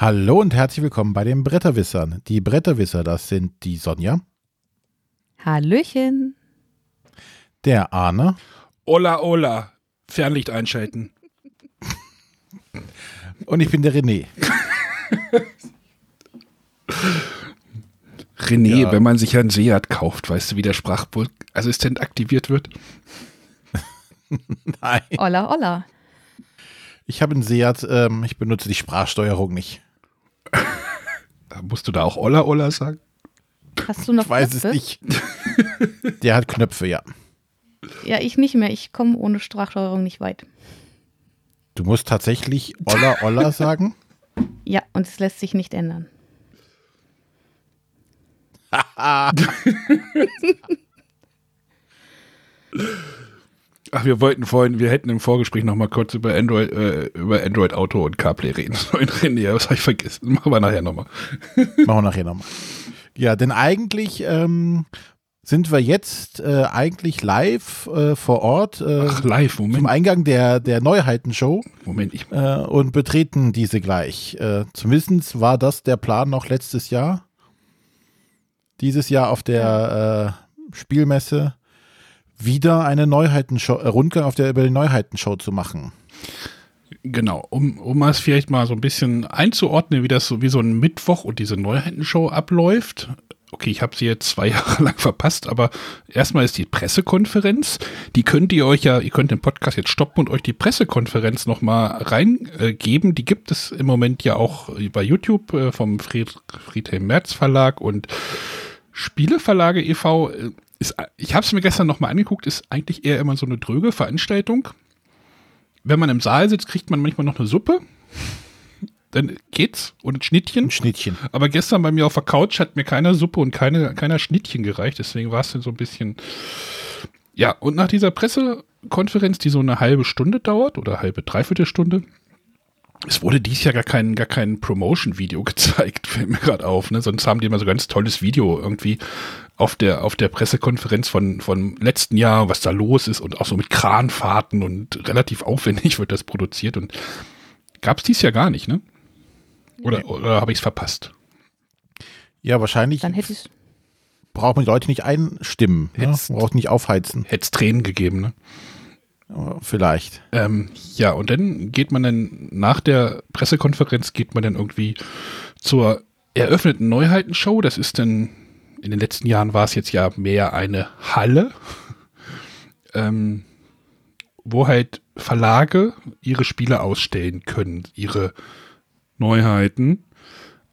Hallo und herzlich willkommen bei den Bretterwissern. Die Bretterwisser, das sind die Sonja, Hallöchen. der Arne Ola, Ola. Fernlicht einschalten. und ich bin der René. René, Ja. wenn man sich einen Seat kauft, weißt du, wie der Sprachassistent aktiviert wird? Nein. Olla, olla. Ich habe einen Seat, ähm, ich benutze die Sprachsteuerung nicht. Da musst du da auch Ola, Ola sagen? Hast du noch Ich weiß Knöpfe? es nicht. Der hat Knöpfe, ja. Ja, ich nicht mehr. Ich komme ohne Sprachsteuerung nicht weit. Du musst tatsächlich Olla Olla sagen. Ja, und es lässt sich nicht ändern. Ach, wir wollten vorhin, wir hätten im Vorgespräch noch mal kurz über Android, äh, über Android Auto und CarPlay reden sollen. René, was habe ich vergessen? Machen wir nachher nochmal. Machen wir nachher nochmal. Ja, denn eigentlich ähm, sind wir jetzt äh, eigentlich live äh, vor Ort äh, Ach, live, zum Moment. Eingang der, der Neuheitenshow Moment, ich, äh, und betreten diese gleich. Äh, zumindest war das der Plan noch letztes Jahr. Dieses Jahr auf der äh, Spielmesse wieder eine Neuheitenshow, äh, Rundgang auf der über die Neuheitenshow zu machen. genau, um, um es vielleicht mal so ein bisschen einzuordnen, wie das so wie so ein Mittwoch und diese Neuheitenshow abläuft. Okay, ich habe sie jetzt zwei Jahre lang verpasst, aber erstmal ist die Pressekonferenz. Die könnt ihr euch ja, ihr könnt den Podcast jetzt stoppen und euch die Pressekonferenz nochmal reingeben. Geben. die gibt es im Moment ja auch bei YouTube äh, vom Fried, Friedhelm Merz Verlag und Spieleverlage e.V. Ist, ich habe es mir gestern nochmal angeguckt, ist eigentlich eher immer so eine dröge Veranstaltung. Wenn man im Saal sitzt, kriegt man manchmal noch eine Suppe. Dann geht's und ein Schnittchen. Ein Schnittchen. Aber gestern bei mir auf der Couch hat mir keiner Suppe und keine, keiner Schnittchen gereicht. Deswegen war es dann so ein bisschen. Ja, und nach dieser Pressekonferenz, die so eine halbe Stunde dauert oder halbe, dreiviertel Stunde, es wurde dies Jahr gar kein, gar kein Promotion-Video gezeigt, fällt mir gerade auf. Ne? Sonst haben die immer so ganz tolles Video irgendwie auf der, auf der Pressekonferenz von, von letzten Jahr, was da los ist und auch so mit Kranfahrten und relativ aufwendig wird das produziert und gab es dies Jahr gar nicht, ne? Oder, oder habe ich es verpasst? Ja, wahrscheinlich Dann hätte ich braucht man die Leute nicht einstimmen. Ne? Braucht nicht aufheizen. Hätte es Tränen gegeben, ne? Vielleicht. Ähm, ja, und dann geht man dann nach der Pressekonferenz geht man dann irgendwie zur eröffneten Neuheitenshow. Das ist dann in den letzten Jahren war es jetzt ja mehr eine Halle, ähm, wo halt Verlage ihre Spiele ausstellen können, ihre Neuheiten.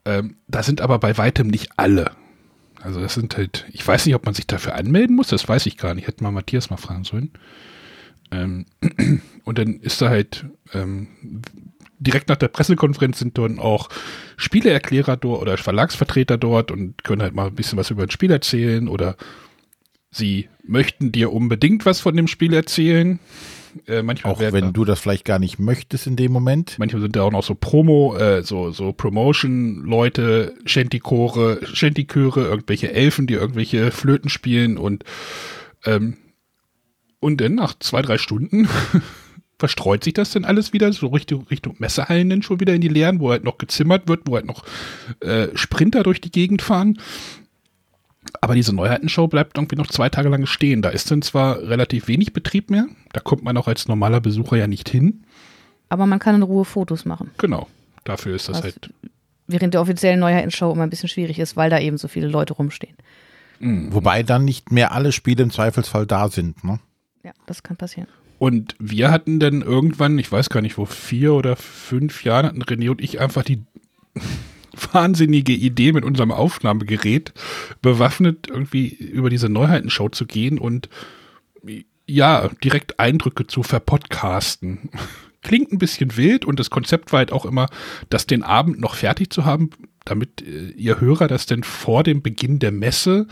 Ähm, da sind aber bei weitem nicht alle. Also das sind halt, ich weiß nicht, ob man sich dafür anmelden muss, das weiß ich gar nicht. Hätte mal Matthias mal fragen sollen. Ähm, und dann ist da halt ähm, direkt nach der Pressekonferenz sind dann auch Spieleerklärer dort oder Verlagsvertreter dort und können halt mal ein bisschen was über ein Spiel erzählen oder sie möchten dir unbedingt was von dem Spiel erzählen. Äh, manchmal Auch wenn da- du das vielleicht gar nicht möchtest in dem Moment. Manchmal sind da auch noch so Promo, äh, so, so Promotion-Leute, Shanty-Chöre, irgendwelche Elfen, die irgendwelche Flöten spielen und, ähm, und dann nach zwei, drei Stunden verstreut sich das dann alles wieder so Richtung, Richtung Messehallen dann schon wieder in die Leeren, wo halt noch gezimmert wird, wo halt noch äh, Sprinter durch die Gegend fahren. Aber diese Neuheitenshow bleibt irgendwie noch zwei Tage lang stehen. Da ist dann zwar relativ wenig Betrieb mehr, da kommt man auch als normaler Besucher ja nicht hin. Aber man kann in Ruhe Fotos machen. Genau. Dafür ist das Was halt. während der offiziellen Neuheitenshow immer ein bisschen schwierig ist, weil da eben so viele Leute rumstehen. Wobei dann nicht mehr alle Spiele im Zweifelsfall da sind. Ne? Ja, das kann passieren. Und wir hatten dann irgendwann, ich weiß gar nicht, wo vier oder fünf Jahren hatten René und ich einfach die wahnsinnige Idee mit unserem Aufnahmegerät bewaffnet irgendwie über diese Neuheitenshow zu gehen und ja, direkt Eindrücke zu verpodcasten. Klingt ein bisschen wild und das Konzept war halt auch immer, das den Abend noch fertig zu haben, damit äh, ihr Hörer das denn vor dem Beginn der Messe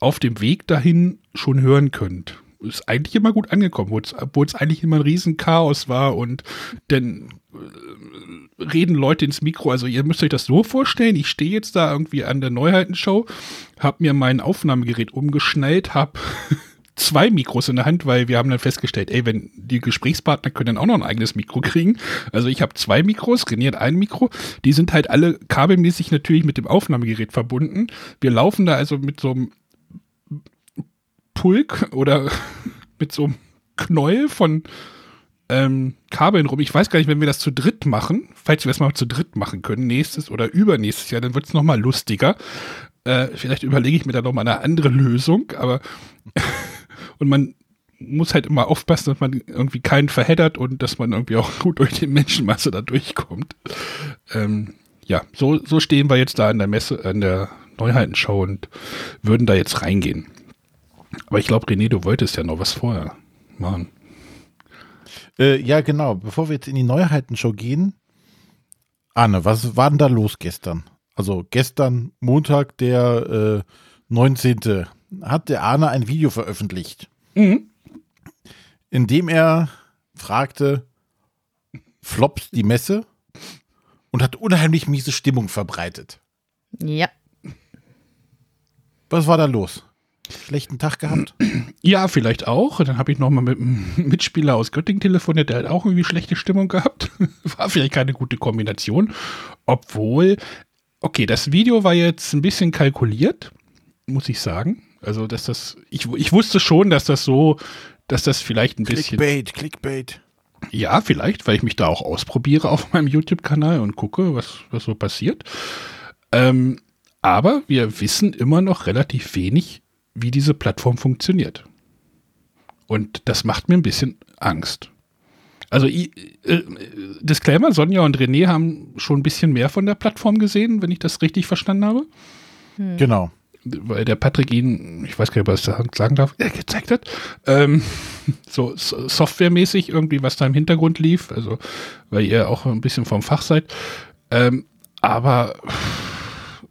auf dem Weg dahin schon hören könnt. Ist eigentlich immer gut angekommen, obwohl es- eigentlich immer ein Riesenchaos war und dann äh, reden Leute ins Mikro. Also ihr müsst euch das so vorstellen, ich stehe jetzt da irgendwie an der Neuheitenshow, habe mir mein Aufnahmegerät umgeschnallt, habe zwei Mikros in der Hand, weil wir haben dann festgestellt, ey, wenn die Gesprächspartner können dann auch noch ein eigenes Mikro kriegen. Also ich habe zwei Mikros, hat ein Mikro. Die sind halt alle kabelmäßig natürlich mit dem Aufnahmegerät verbunden. Wir laufen da also mit so einem Pulk oder mit so einem Knäuel von ähm, Kabeln rum. Ich weiß gar nicht, wenn wir das zu dritt machen, falls wir das mal zu dritt machen können, nächstes oder übernächstes Jahr, dann wird es nochmal lustiger. Äh, vielleicht überlege ich mir da nochmal eine andere Lösung, aber und man muss halt immer aufpassen, dass man irgendwie keinen verheddert und dass man irgendwie auch gut durch die Menschenmasse da durchkommt. Ähm, ja, so, so stehen wir jetzt da an der Messe, an der Neuheitenschau und würden da jetzt reingehen. Aber ich glaube, René, du wolltest ja noch was vorher machen. Äh, ja, genau. Bevor wir jetzt in die Neuheitenshow gehen, Arne, was war denn da los gestern? Also gestern, Montag, der äh, 19. hat der Arne ein Video veröffentlicht, Mhm. in dem er fragte, flops die Messe und hat unheimlich miese Stimmung verbreitet. Ja. Was war da los? Schlechten Tag gehabt? Ja, vielleicht auch. Dann habe ich noch mal mit einem Mitspieler aus Göttingen telefoniert, der hat auch irgendwie schlechte Stimmung gehabt. War vielleicht keine gute Kombination. Obwohl, okay, das Video war jetzt ein bisschen kalkuliert, muss ich sagen. Also, dass das, ich, ich wusste schon, dass das so, dass das vielleicht ein bisschen. Clickbait, Clickbait. Ja, vielleicht, weil ich mich da auch ausprobiere auf meinem YouTube-Kanal und gucke, was, was so passiert. Ähm, aber wir wissen immer noch relativ wenig, wie diese Plattform funktioniert. Und das macht mir ein bisschen Angst. Also, äh, Disclaimer, Sonja und René haben schon ein bisschen mehr von der Plattform gesehen, wenn ich das richtig verstanden habe. Genau. Weil der Patrick ihnen, ich weiß gar nicht, ob er das sagen darf, äh, gezeigt hat. Ähm, so so softwaremäßig irgendwie, was da im Hintergrund lief. Also, weil ihr auch ein bisschen vom Fach seid. Ähm, aber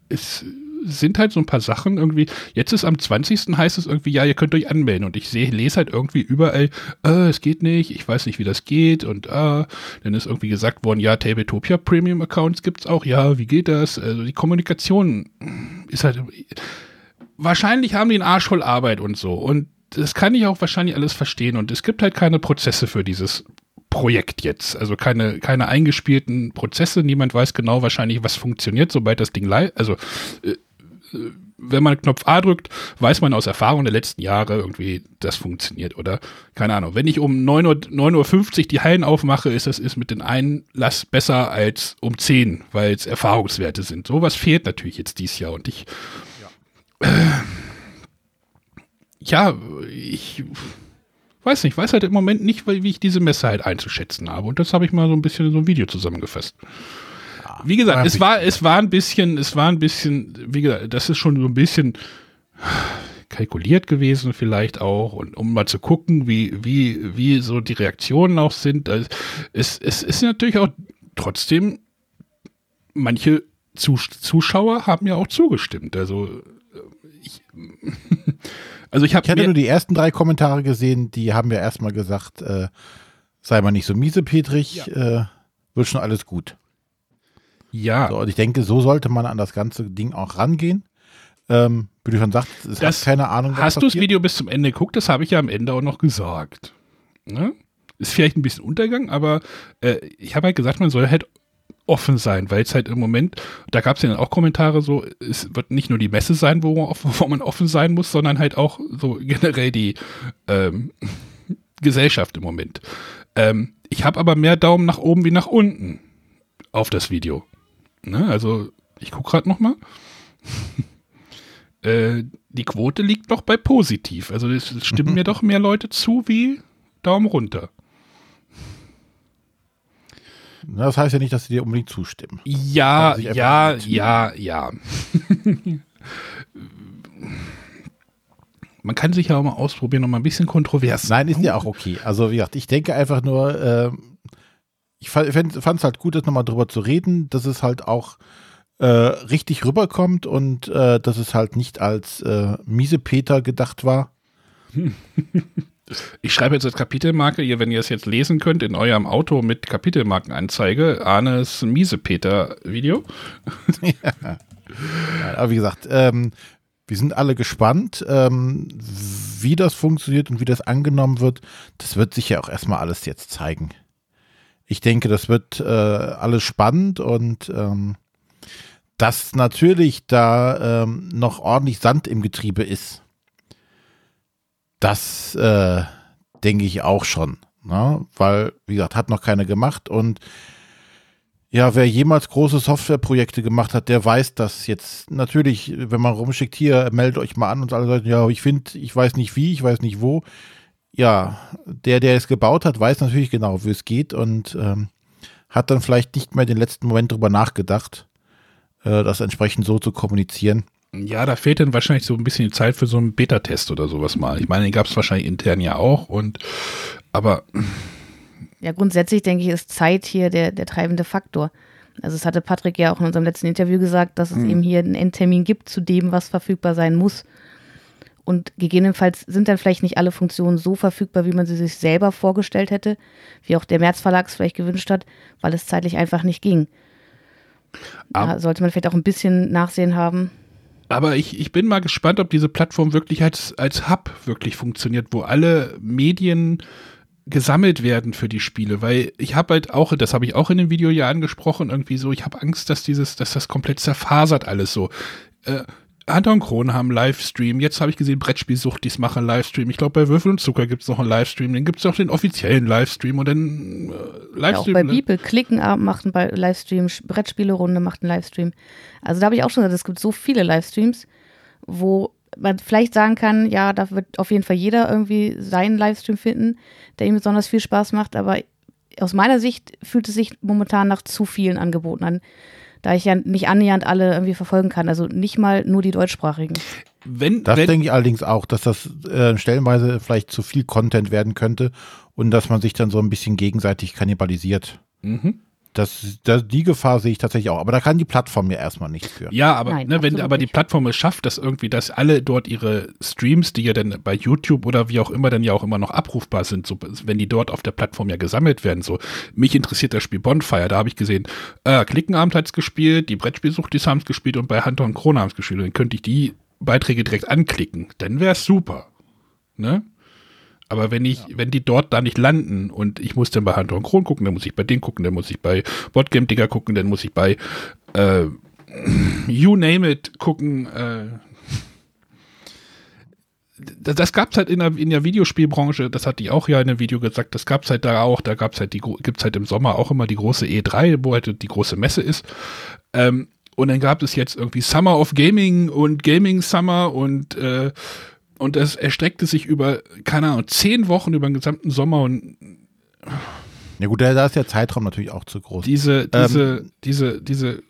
es sind halt so ein paar Sachen irgendwie. Jetzt ist am 20. heißt es irgendwie, ja, ihr könnt euch anmelden. Und ich sehe, lese halt irgendwie überall, äh, es geht nicht, ich weiß nicht, wie das geht. Und äh, dann ist irgendwie gesagt worden, ja, Tabletopia Premium Accounts gibt's auch. Ja, wie geht das? Also die Kommunikation ist halt. Wahrscheinlich haben die einen Arsch voll Arbeit und so. Und das kann ich auch wahrscheinlich alles verstehen. Und es gibt halt keine Prozesse für dieses Projekt jetzt. Also keine, keine eingespielten Prozesse. Niemand weiß genau wahrscheinlich, was funktioniert, sobald das Ding live, also äh, wenn man Knopf A drückt, weiß man aus Erfahrung der letzten Jahre irgendwie, das funktioniert. Oder, keine Ahnung, wenn ich um 9 Uhr, 9.50 Uhr die Hallen aufmache, ist das ist mit den Einlass besser als um 10, weil es Erfahrungswerte sind. Sowas fehlt natürlich jetzt dieses Jahr. Und ich, äh, ja, ich weiß nicht, weiß halt im Moment nicht, wie ich diese Messe halt einzuschätzen habe. Und das habe ich mal so ein bisschen in so ein Video zusammengefasst. Wie gesagt, es war, es war ein bisschen, es war ein bisschen, wie gesagt, das ist schon so ein bisschen kalkuliert gewesen vielleicht auch und um mal zu gucken, wie, wie, wie so die Reaktionen auch sind. Also es, es ist natürlich auch trotzdem, manche Zus Zuschauer haben ja auch zugestimmt. Also äh, ich, also ich habe Ich hatte nur die ersten drei Kommentare gesehen, die haben ja erstmal gesagt, äh, sei mal nicht so miese, Petrich, äh, wird schon alles gut. Ja, So, und ich denke, so sollte man an das ganze Ding auch rangehen. Ähm, wie du schon sagst, es Das- hat keine Ahnung, was Hast du das passiert. Video bis zum Ende geguckt? Das habe ich ja am Ende auch noch gesagt. Ne? Ist vielleicht ein bisschen Untergang, aber äh, ich habe halt gesagt, man soll halt offen sein, weil es halt im Moment, da gab es ja dann auch Kommentare so, es wird nicht nur die Messe sein, wo man, offen, wo man offen sein muss, sondern halt auch so generell die ähm, Gesellschaft im Moment. Ähm, ich habe aber mehr Daumen nach oben wie nach unten auf das Video. Ne? Also ich gucke gerade noch mal. Äh, die Quote liegt doch bei positiv. Also es stimmen mir doch mehr Leute zu wie Daumen runter. Na, Das heißt ja nicht, dass sie dir unbedingt zustimmen. Ja, ja, ja, ja. Man kann sich ja auch mal ausprobieren und mal ein bisschen kontrovers. Nein, ist ja auch okay. Also wie gesagt, ich denke einfach nur, äh, ich fand es halt gut, das nochmal drüber zu reden, dass es halt auch äh, richtig rüberkommt und äh, dass es halt nicht als äh, miese Peter gedacht war. Ich schreibe jetzt als Kapitelmarke, ihr, wenn ihr es jetzt lesen könnt, in eurem Auto mit Kapitelmarkenanzeige, Arnes Miesepeter-Video. Ja, aber wie gesagt, ähm, wir sind alle gespannt. Ähm, wie das funktioniert und wie das angenommen wird, das wird sich ja auch erstmal alles jetzt zeigen. Ich denke, das wird äh, alles spannend und ähm, dass natürlich da ähm, noch ordentlich Sand im Getriebe ist, das äh, denke ich auch schon. Ne? Weil, wie gesagt, hat noch keiner gemacht und ja, wer jemals große Softwareprojekte gemacht hat, der weiß das jetzt. Natürlich, wenn man rumschickt, hier, meldet euch mal an und alle sagen, ja, ich finde, ich weiß nicht wie, ich weiß nicht wo. Ja, der, der es gebaut hat, weiß natürlich genau, wie es geht und ähm, hat dann vielleicht nicht mehr den letzten Moment drüber nachgedacht, äh, das entsprechend so zu kommunizieren. Ja, da fehlt dann wahrscheinlich so ein bisschen die Zeit für so einen Beta-Test oder sowas mal. Ich meine, den gab es wahrscheinlich intern ja auch und aber ja, grundsätzlich denke ich, ist Zeit hier der, der treibende Faktor. Also es hatte Patrick ja auch in unserem letzten Interview gesagt, dass es mhm. eben hier einen Endtermin gibt zu dem, was verfügbar sein muss. Und gegebenenfalls sind dann vielleicht nicht alle Funktionen so verfügbar, wie man sie sich selber vorgestellt hätte, wie auch der März Verlag es vielleicht gewünscht hat, weil es zeitlich einfach nicht ging. Da sollte man vielleicht auch ein bisschen Nachsehen haben. Aber ich, ich bin mal gespannt, ob diese Plattform wirklich als, als Hub wirklich funktioniert, wo alle Medien gesammelt werden für die Spiele, weil ich habe halt auch, das habe ich auch in dem Video ja angesprochen, irgendwie so, ich habe Angst, dass dieses, dass das komplett zerfasert alles so. Äh, Anton Kron haben Livestream, jetzt habe ich gesehen, Brettspielsucht, die machen Livestream. Ich glaube, bei Würfel und Zucker gibt es noch einen Livestream, dann gibt es auch den offiziellen Livestream und dann äh, Livestream. Ja, auch bei ne? Bibel, Klickenabend macht einen Livestream, Brettspielerunde macht einen Livestream. Also da habe ich auch schon gesagt, es gibt so viele Livestreams, wo man vielleicht sagen kann, ja, da wird auf jeden Fall jeder irgendwie seinen Livestream finden, der ihm besonders viel Spaß macht, aber aus meiner Sicht fühlt es sich momentan nach zu vielen Angeboten an, da ich ja nicht annähernd alle irgendwie verfolgen kann, also nicht mal nur die deutschsprachigen. Wenn, das wenn, denke ich allerdings auch, dass das äh, stellenweise vielleicht zu viel Content werden könnte und dass man sich dann so ein bisschen gegenseitig kannibalisiert. Mhm. Das, das, die Gefahr sehe ich tatsächlich auch. Aber da kann die Plattform ja erstmal nichts für. Ja, aber Nein, ne, wenn aber die Plattform es schafft, dass irgendwie, dass alle dort ihre Streams, die ja dann bei YouTube oder wie auch immer dann ja auch immer noch abrufbar sind, so, wenn die dort auf der Plattform ja gesammelt werden, so, mich interessiert das Spiel Bonfire, da habe ich gesehen, äh, Klickenabend hat es gespielt, die Brettspielsucht, die haben es gespielt und bei Hunter und Krone haben es gespielt. Und dann könnte ich die Beiträge direkt anklicken. Dann wäre es super. Ne? Aber wenn ich, ja. wenn die dort da nicht landen und ich muss dann bei Hunter und Kron gucken, dann muss ich bei denen gucken, dann muss ich bei Botgame Digger gucken, dann muss ich bei äh, You Name It gucken. Äh, das, das gab es halt in der, in der Videospielbranche, das hatte ich auch ja in einem Video gesagt, das gab es halt da auch, da gab es halt die, gibt es halt im Sommer auch immer die große E3, wo halt die große Messe ist. Ähm, und dann gab es jetzt irgendwie Summer of Gaming und Gaming Summer und äh, und das erstreckte sich über, keine Ahnung, zehn Wochen über den gesamten Sommer und ja gut, da ist der Zeitraum natürlich auch zu groß. Diese, diese, ähm, diese, diese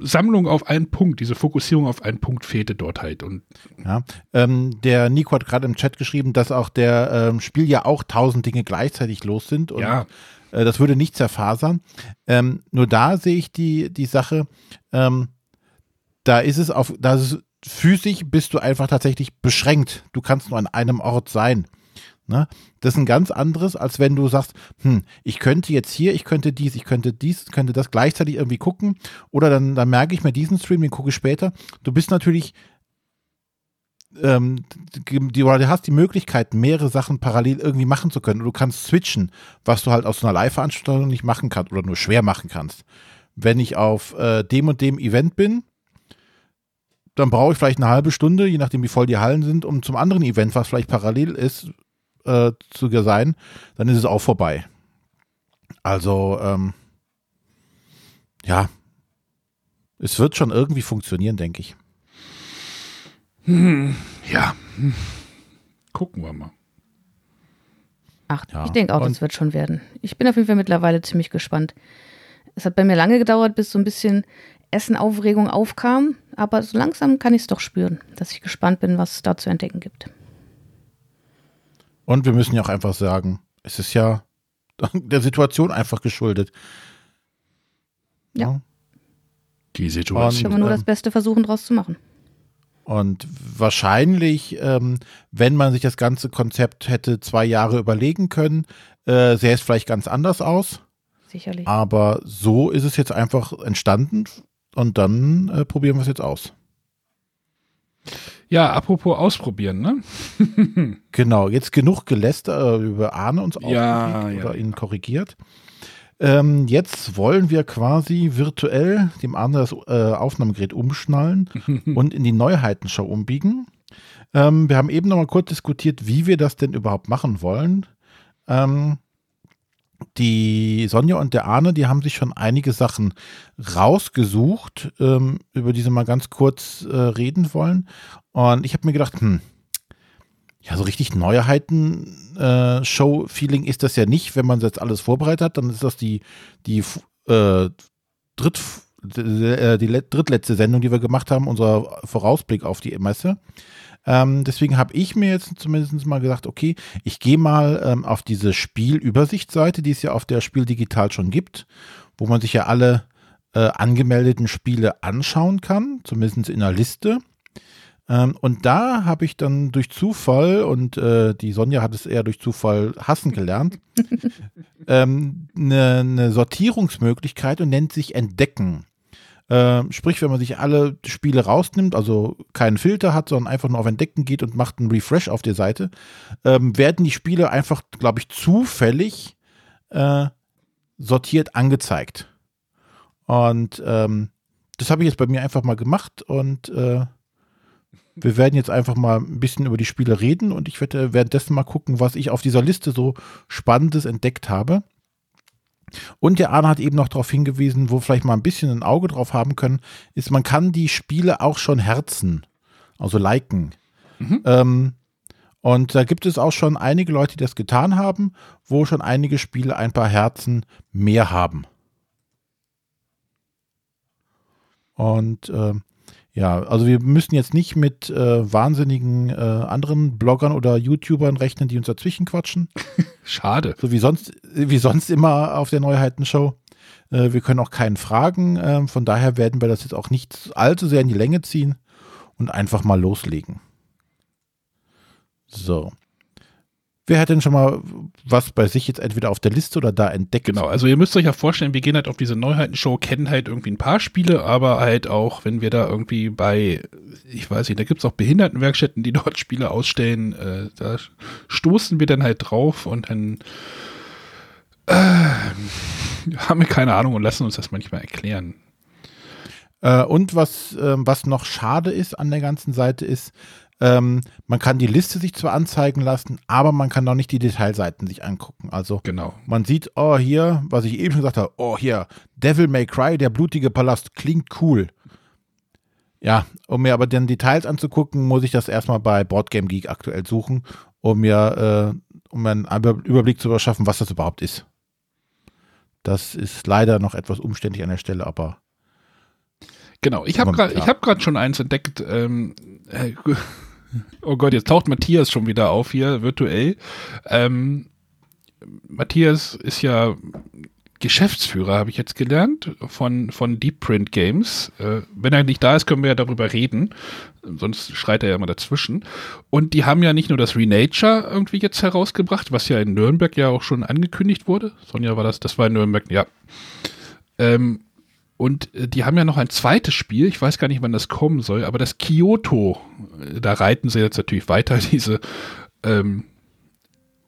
Sammlung auf einen Punkt, diese Fokussierung auf einen Punkt fehlte dort halt. Und ja, ähm, der Nico hat gerade im Chat geschrieben, dass auch der ähm, Spiel ja auch tausend Dinge gleichzeitig los sind und ja. äh, das würde nicht zerfasern. Ähm, nur da sehe ich die, die Sache, ähm, da ist es auf, da ist es physisch bist du einfach tatsächlich beschränkt. Du kannst nur an einem Ort sein. Ne? Das ist ein ganz anderes, als wenn du sagst, hm, ich könnte jetzt hier, ich könnte dies, ich könnte dies, könnte das gleichzeitig irgendwie gucken. Oder dann, dann merke ich mir diesen Stream, den gucke ich später. Du bist natürlich, ähm, die, oder du hast die Möglichkeit, mehrere Sachen parallel irgendwie machen zu können. Du kannst switchen, was du halt aus so einer Live-Veranstaltung nicht machen kannst oder nur schwer machen kannst. Wenn ich auf äh, dem und dem Event bin, dann brauche ich vielleicht eine halbe Stunde, je nachdem wie voll die Hallen sind, um zum anderen Event, was vielleicht parallel ist, äh, zu sein, dann ist es auch vorbei. Also, ähm, ja, es wird schon irgendwie funktionieren, denke ich. Hm, ja, gucken wir mal. Ach, ja. ich denke auch, das wird schon werden. Ich bin auf jeden Fall mittlerweile ziemlich gespannt. Es hat bei mir lange gedauert, bis so ein bisschen Essen-Aufregung aufkam. Aber so langsam kann ich es doch spüren, dass ich gespannt bin, was es da zu entdecken gibt. Und wir müssen ja auch einfach sagen, es ist ja der Situation einfach geschuldet. Ja. ja. Die Situation. Können wir nur das ähm, Beste versuchen, daraus zu machen. Und wahrscheinlich, ähm, wenn man sich das ganze Konzept hätte zwei Jahre überlegen können, äh, sähe es vielleicht ganz anders aus. Sicherlich. Aber so ist es jetzt einfach entstanden und dann äh, probieren wir es jetzt aus. Ja, apropos ausprobieren, ne? genau, jetzt genug gelästert äh, über Arne uns ja, ja. oder ihn korrigiert. Ähm, jetzt wollen wir quasi virtuell dem Arne das äh, Aufnahmegerät umschnallen und in die Neuheitenshow umbiegen. Ähm, wir haben eben noch mal kurz diskutiert, wie wir das denn überhaupt machen wollen. Ähm, die Sonja und der Arne, die haben sich schon einige Sachen rausgesucht, ähm, über die sie mal ganz kurz äh, reden wollen. Und ich habe mir gedacht, hm, ja, so richtig Neuheiten-Show-Feeling äh, ist das ja nicht, wenn man jetzt alles vorbereitet hat. Dann ist das die, die äh, Dritt, äh, die drittletzte Sendung, die wir gemacht haben, unser Vorausblick auf die Messe. Ähm, deswegen habe ich mir jetzt zumindest mal gesagt, okay, ich gehe mal ähm, auf diese Spielübersichtsseite, die es ja auf der Spiel Digital schon gibt, wo man sich ja alle äh, angemeldeten Spiele anschauen kann, zumindest in einer Liste. Ähm, und da habe ich dann durch Zufall, und äh, die Sonja hat es eher durch Zufall hassen gelernt, ähm, eine, ne Sortierungsmöglichkeit und nennt sich Entdecken. Ähm, sprich, wenn man sich alle Spiele rausnimmt, also keinen Filter hat, sondern einfach nur auf Entdecken geht und macht einen Refresh auf der Seite, ähm, werden die Spiele einfach, glaube ich, zufällig äh, sortiert angezeigt. Und ähm, das habe ich jetzt bei mir einfach mal gemacht und äh, wir werden jetzt einfach mal ein bisschen über die Spiele reden und ich werde währenddessen mal gucken, was ich auf dieser Liste so Spannendes entdeckt habe. Und der Arne hat eben noch darauf hingewiesen, wo vielleicht mal ein bisschen ein Auge drauf haben können, ist, man kann die Spiele auch schon herzen, also liken. Mhm. Ähm, und da gibt es auch schon einige Leute, die das getan haben, wo schon einige Spiele ein paar Herzen mehr haben. Und äh, ja, also wir müssen jetzt nicht mit äh, wahnsinnigen äh, anderen Bloggern oder YouTubern rechnen, die uns dazwischen quatschen. Schade. So wie sonst, wie sonst immer auf der Neuheitenshow. Äh, wir können auch keinen fragen. Äh, von daher werden wir das jetzt auch nicht allzu sehr in die Länge ziehen und einfach mal loslegen. So. Wer hat denn schon mal was bei sich jetzt entweder auf der Liste oder da entdeckt? Genau, also ihr müsst euch ja vorstellen, wir gehen halt auf diese Neuheitenshow, kennen halt irgendwie ein paar Spiele, aber halt auch, wenn wir da irgendwie bei, ich weiß nicht, da gibt es auch Behindertenwerkstätten, die dort Spiele ausstellen, äh, da stoßen wir dann halt drauf und dann äh, haben wir keine Ahnung und lassen uns das manchmal erklären. Äh, und was, äh, was noch schade ist an der ganzen Seite ist, ähm, man kann die Liste sich zwar anzeigen lassen, aber man kann noch nicht die Detailseiten sich angucken. Also genau. man sieht, oh hier, was ich eben schon gesagt habe, oh hier, Devil May Cry, der blutige Palast, klingt cool. Ja, um mir aber den Details anzugucken, muss ich das erstmal bei Boardgame Geek aktuell suchen, um mir, äh, um mir einen Überblick zu verschaffen, was das überhaupt ist. Das ist leider noch etwas umständlich an der Stelle, aber Genau, ich habe gerade hab schon eins entdeckt. Ähm, äh, oh Gott, jetzt taucht Matthias schon wieder auf hier virtuell. Ähm, Matthias ist ja Geschäftsführer, habe ich jetzt gelernt, von, von Deep Print Games. Äh, wenn er nicht da ist, können wir ja darüber reden. Sonst schreit er ja immer dazwischen. Und die haben ja nicht nur das Renature irgendwie jetzt herausgebracht, was ja in Nürnberg ja auch schon angekündigt wurde. Sonja war das, das war in Nürnberg, ja. Ähm, und äh, die haben ja noch ein zweites Spiel, ich weiß gar nicht, wann das kommen soll, aber das Kyoto, äh, da reiten sie jetzt natürlich weiter diese ähm,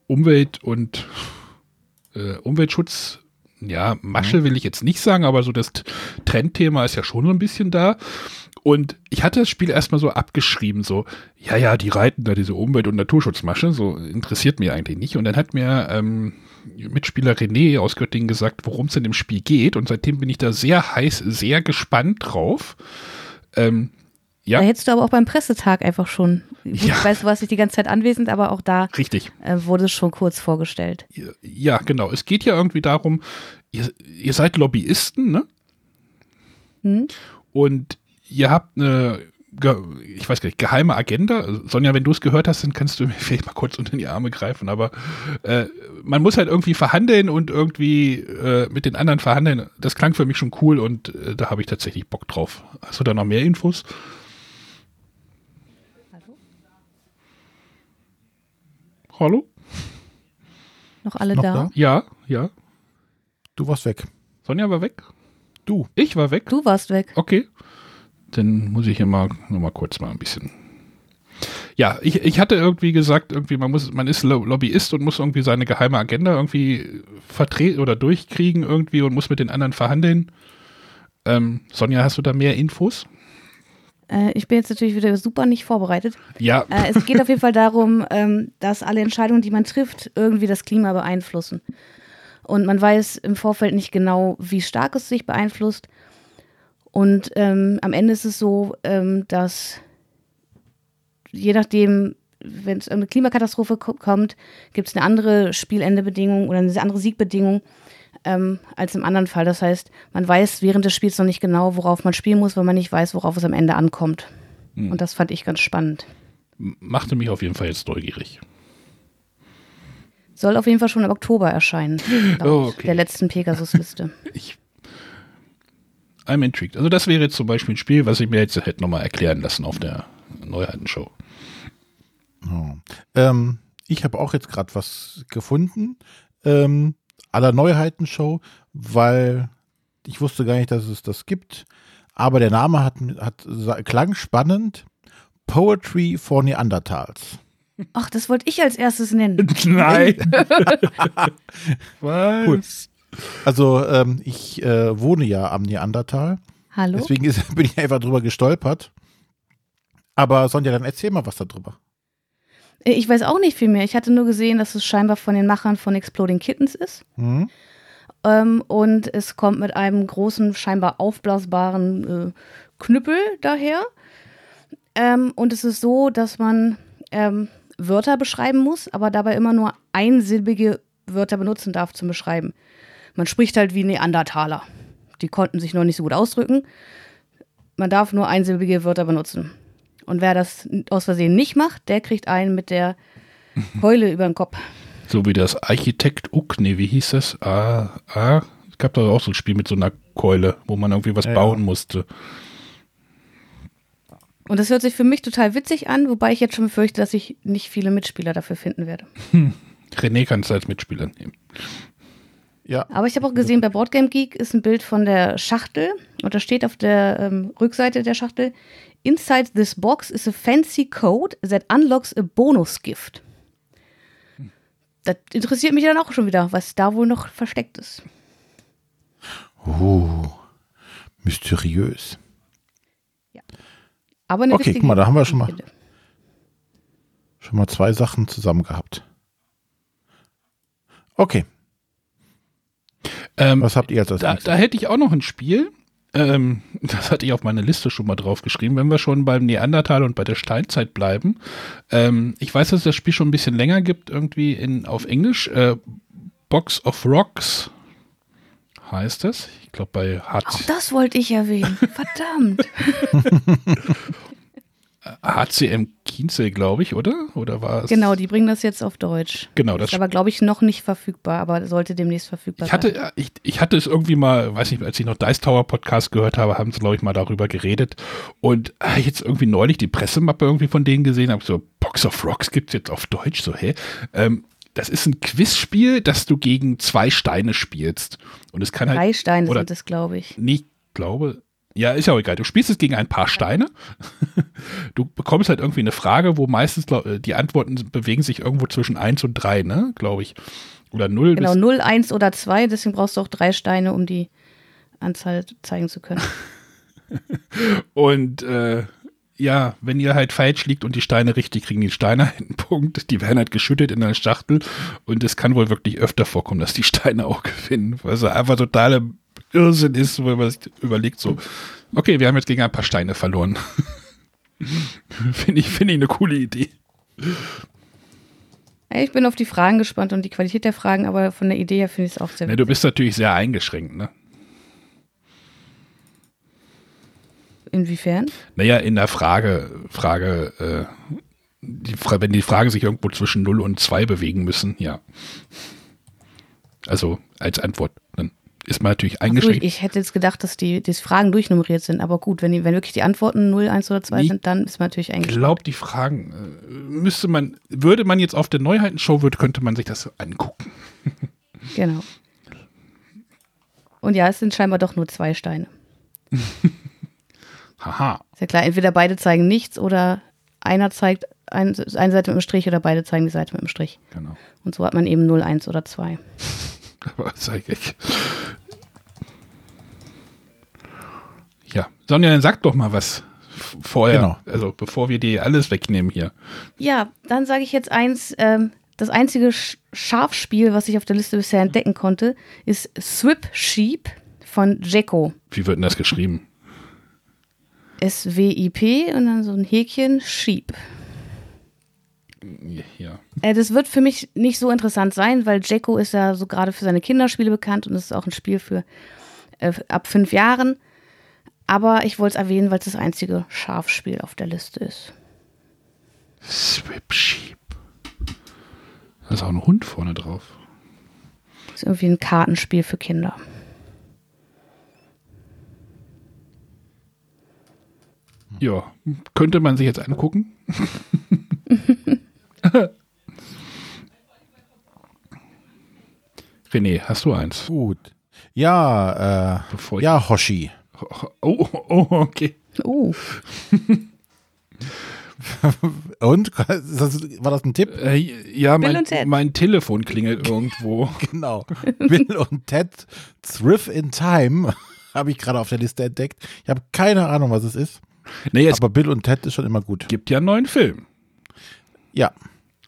Umwelt- und äh, Umweltschutz, ja, Masche mhm. will ich jetzt nicht sagen, aber so das Trendthema ist ja schon so ein bisschen da. Und ich hatte das Spiel erstmal so abgeschrieben, so, ja, ja, die reiten da diese Umwelt- und Naturschutzmasche, so interessiert mir eigentlich nicht. Und dann hat mir ähm, Mitspieler René aus Göttingen gesagt, worum es in dem Spiel geht. Und seitdem bin ich da sehr heiß, sehr gespannt drauf. Ähm, ja. Da hättest du aber auch beim Pressetag einfach schon. Ja. Ich weiß, du warst nicht die ganze Zeit anwesend, aber auch da Richtig. Äh, wurde es schon kurz vorgestellt. Ja, genau. Es geht ja irgendwie darum, ihr, ihr seid Lobbyisten, ne? Hm? Und ihr habt eine ich weiß gar nicht, geheime Agenda. Sonja, wenn du es gehört hast, dann kannst du mir vielleicht mal kurz unter die Arme greifen. Aber äh, man muss halt irgendwie verhandeln und irgendwie äh, mit den anderen verhandeln. Das klang für mich schon cool und äh, da habe ich tatsächlich Bock drauf. Hast du da noch mehr Infos? Hallo? Hallo? Noch alle noch da? da? Ja, ja. Du warst weg. Sonja war weg? Du. Ich war weg? Du warst weg. Okay dann muss ich hier mal noch mal kurz mal ein bisschen ja, ich, ich hatte irgendwie gesagt, irgendwie man muss, man ist Lobbyist und muss irgendwie seine geheime Agenda irgendwie vertreten oder durchkriegen irgendwie und muss mit den anderen verhandeln. Ähm, Sonja, hast du da mehr Infos? Äh, ich bin jetzt natürlich wieder super nicht vorbereitet. Ja. Äh, es geht auf jeden Fall darum, ähm, dass alle Entscheidungen, die man trifft, irgendwie das Klima beeinflussen. Und man weiß im Vorfeld nicht genau, wie stark es sich beeinflusst. Und ähm, am Ende ist es so, ähm, dass je nachdem, wenn es eine Klimakatastrophe kommt, gibt es eine andere Spielendebedingung oder eine andere Siegbedingung ähm, als im anderen Fall. Das heißt, man weiß während des Spiels noch nicht genau, worauf man spielen muss, weil man nicht weiß, worauf es am Ende ankommt. Hm. Und das fand ich ganz spannend. Machte mich auf jeden Fall jetzt neugierig. Soll auf jeden Fall schon im Oktober erscheinen, laut okay. der letzten Pegasus-Liste. ich I'm intrigued. Also das wäre jetzt zum Beispiel ein Spiel, was ich mir jetzt hätte nochmal erklären lassen auf der Neuheitenshow. Oh. Ähm, ich habe auch jetzt gerade was gefunden. Ähm, aller Neuheitenshow, weil ich wusste gar nicht, dass es das gibt. Aber der Name hat, hat klang spannend. Poetry for Neanderthals. Ach, das wollte ich als erstes nennen. Nein. Was? Cool. Also ähm, ich äh, wohne ja am Neandertal. Hallo. Deswegen ist, bin ich einfach drüber gestolpert. Aber Sonja, dann erzähl mal was darüber. Äh, ich weiß auch nicht viel mehr. Ich hatte nur gesehen, dass es scheinbar von den Machern von Exploding Kittens ist. Mhm. Ähm, und es kommt mit einem großen, scheinbar aufblasbaren äh, Knüppel daher. Ähm, und es ist so, dass man ähm, Wörter beschreiben muss, aber dabei immer nur einsilbige Wörter benutzen darf zum Beschreiben. Man spricht halt wie Neandertaler. Die konnten sich noch nicht so gut ausdrücken. Man darf nur einsilbige Wörter benutzen. Und wer das aus Versehen nicht macht, der kriegt einen mit der Heule über den Kopf. So wie das Architekt Uck, nee, wie hieß das? Ah, ah, es gab da auch so ein Spiel mit so einer Keule, wo man irgendwie was ja. bauen musste. Und das hört sich für mich total witzig an, wobei ich jetzt schon befürchte, dass ich nicht viele Mitspieler dafür finden werde. Hm. René kannst du als Mitspieler nehmen. Ja. Aber ich habe auch gesehen, bei Boardgame Geek ist ein Bild von der Schachtel und da steht auf der ähm, Rückseite der Schachtel: Inside this box is a fancy code that unlocks a bonus gift. Das interessiert mich dann auch schon wieder, was da wohl noch versteckt ist. Oh, mysteriös. Ja. Aber eine okay, guck mal, da haben wir schon mal, schon mal zwei Sachen zusammen gehabt. Okay. Ähm, Was habt ihr als da, da hätte ich auch noch ein Spiel. Ähm, das hatte ich auf meine Liste schon mal drauf geschrieben. Wenn wir schon beim Neandertal und bei der Steinzeit bleiben. Ähm, ich weiß, dass es das Spiel schon ein bisschen länger gibt, irgendwie in, auf Englisch. Äh, Box of Rocks heißt es. Ich glaube bei Hard. Auch das wollte ich erwähnen. Verdammt. HCM Kienzel, glaube ich, oder? Oder war es? Genau, die bringen das jetzt auf Deutsch. Genau, das ist aber, glaube ich, noch nicht verfügbar, aber sollte demnächst verfügbar ich hatte, sein. Ich, ich hatte es irgendwie mal, weiß nicht, als ich noch Dice Tower Podcast gehört habe, haben sie, glaube ich, mal darüber geredet. Und äh, jetzt irgendwie neulich die Pressemappe irgendwie von denen gesehen, habe so, Box of Rocks gibt es jetzt auf Deutsch, so, hä? Ähm, das ist ein Quizspiel, das du gegen zwei Steine spielst. Und es kann halt. Drei Steine sind es, glaube ich. Nicht, glaube, ja, ist ja auch egal. Du spielst es gegen ein paar Steine. Du bekommst halt irgendwie eine Frage, wo meistens äh, die Antworten bewegen sich irgendwo zwischen 1 und 3, ne, glaube ich. Oder 0. Genau, 0, 1 oder 2. Deswegen brauchst du auch drei Steine, um die Anzahl zeigen zu können. und äh, ja, wenn ihr halt falsch liegt und die Steine richtig, kriegen die Steine einen Punkt. Die werden halt geschüttet in einer Schachtel. Und es kann wohl wirklich öfter vorkommen, dass die Steine auch gewinnen. Was einfach totale Irrsinn ist, wo man sich überlegt, so, okay, wir haben jetzt gegen ein paar Steine verloren. Finde ich, find ich eine coole Idee. Ich bin auf die Fragen gespannt und die Qualität der Fragen, aber von der Idee her finde ich es auch sehr ja, Du bist natürlich sehr eingeschränkt, ne? Inwiefern? Naja, in der Frage, Frage, äh, die, wenn die Fragen sich irgendwo zwischen 0 und 2 bewegen müssen, ja. Also als Antwort. Dann ist man natürlich eingeschränkt. So, ich hätte jetzt gedacht, dass die, die Fragen durchnummeriert sind, aber gut, wenn, die, wenn wirklich die Antworten 0, 1 oder 2 ich sind, dann ist man natürlich eingeschränkt. Ich glaube, die Fragen äh, müsste man, würde man jetzt auf der Neuheitenshow, würde, könnte man sich das angucken. genau. Und ja, es sind scheinbar doch nur zwei Steine. Haha. Ist ja klar, entweder beide zeigen nichts oder einer zeigt ein, eine Seite mit dem Strich oder beide zeigen die Seite mit dem Strich. Genau. Und so hat man eben 0, 1 oder 2. Aber sag ich. Ja, Sonja, dann sag doch mal was vorher, Genau. also bevor wir dir alles wegnehmen hier. Ja, dann sage ich jetzt eins. Ähm, das einzige Sch Schafspiel, was ich auf der Liste bisher entdecken konnte, ist Swip Sheep von Jeko. Wie wird denn das geschrieben? S-W-I-P und dann so ein Häkchen Sheep. Ja. Äh, das wird für mich nicht so interessant sein, weil Jeko ist ja so gerade für seine Kinderspiele bekannt und es ist auch ein Spiel für äh, ab fünf Jahren. Aber ich wollte es erwähnen, weil es das einzige Schafspiel auf der Liste ist. Swip Sheep. Da ist auch ein Hund vorne drauf. Ist irgendwie ein Kartenspiel für Kinder. Ja, könnte man sich jetzt angucken. René, hast du eins? Gut. Ja, äh, ja, Hoshi. Oh, oh, oh, okay. Oh, Und? Das, war das ein Tipp? Äh, ja, mein, mein Telefon klingelt irgendwo. Genau. Bill und Ted Thrift in Time habe ich gerade auf der Liste entdeckt. Ich habe keine Ahnung, was es ist. Es Aber Bill und Ted ist schon immer gut. gibt ja einen neuen Film. Ja.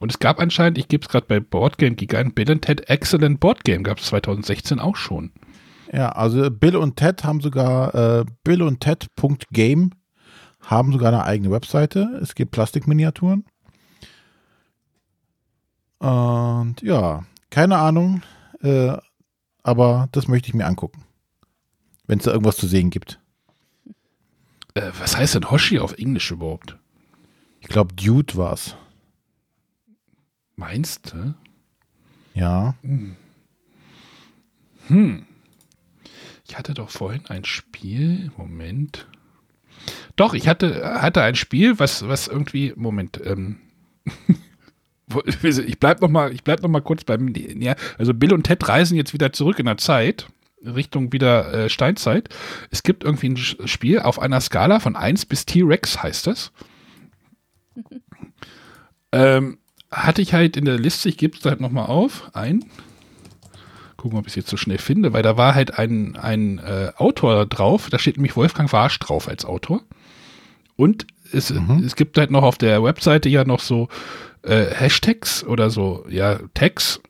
Und es gab anscheinend, ich gebe es gerade bei Boardgame Gigant, Bill and Ted Excellent Boardgame, gab es 2016 auch schon. Ja, also Bill und Ted haben sogar äh, Bill und Ted.game haben sogar eine eigene Webseite. Es gibt Plastikminiaturen. Und ja, keine Ahnung, äh, aber das möchte ich mir angucken. Wenn es da irgendwas zu sehen gibt. Äh, was heißt denn Hoshi auf Englisch überhaupt? Ich glaube, Dude war's. Meinst du? Ja. Hm. Ich hatte doch vorhin ein Spiel. Moment. Doch, ich hatte, hatte ein Spiel, was, was irgendwie. Moment. Ähm, wo- ich bleib noch mal, ich bleib noch mal kurz beim. Ja, also Bill und Ted reisen jetzt wieder zurück in der Zeit. Richtung wieder äh, Steinzeit. Es gibt irgendwie ein Spiel auf einer Skala von 1 bis T-Rex, heißt das. ähm, hatte ich halt in der Liste, ich gebe es halt nochmal auf. Ein. Gucken, ob ich es jetzt so schnell finde, weil da war halt ein, ein äh, Autor drauf, da steht nämlich Wolfgang Warsch drauf als Autor. Und es, es gibt halt noch auf der Webseite ja noch so äh, Hashtags oder so, ja, Tags,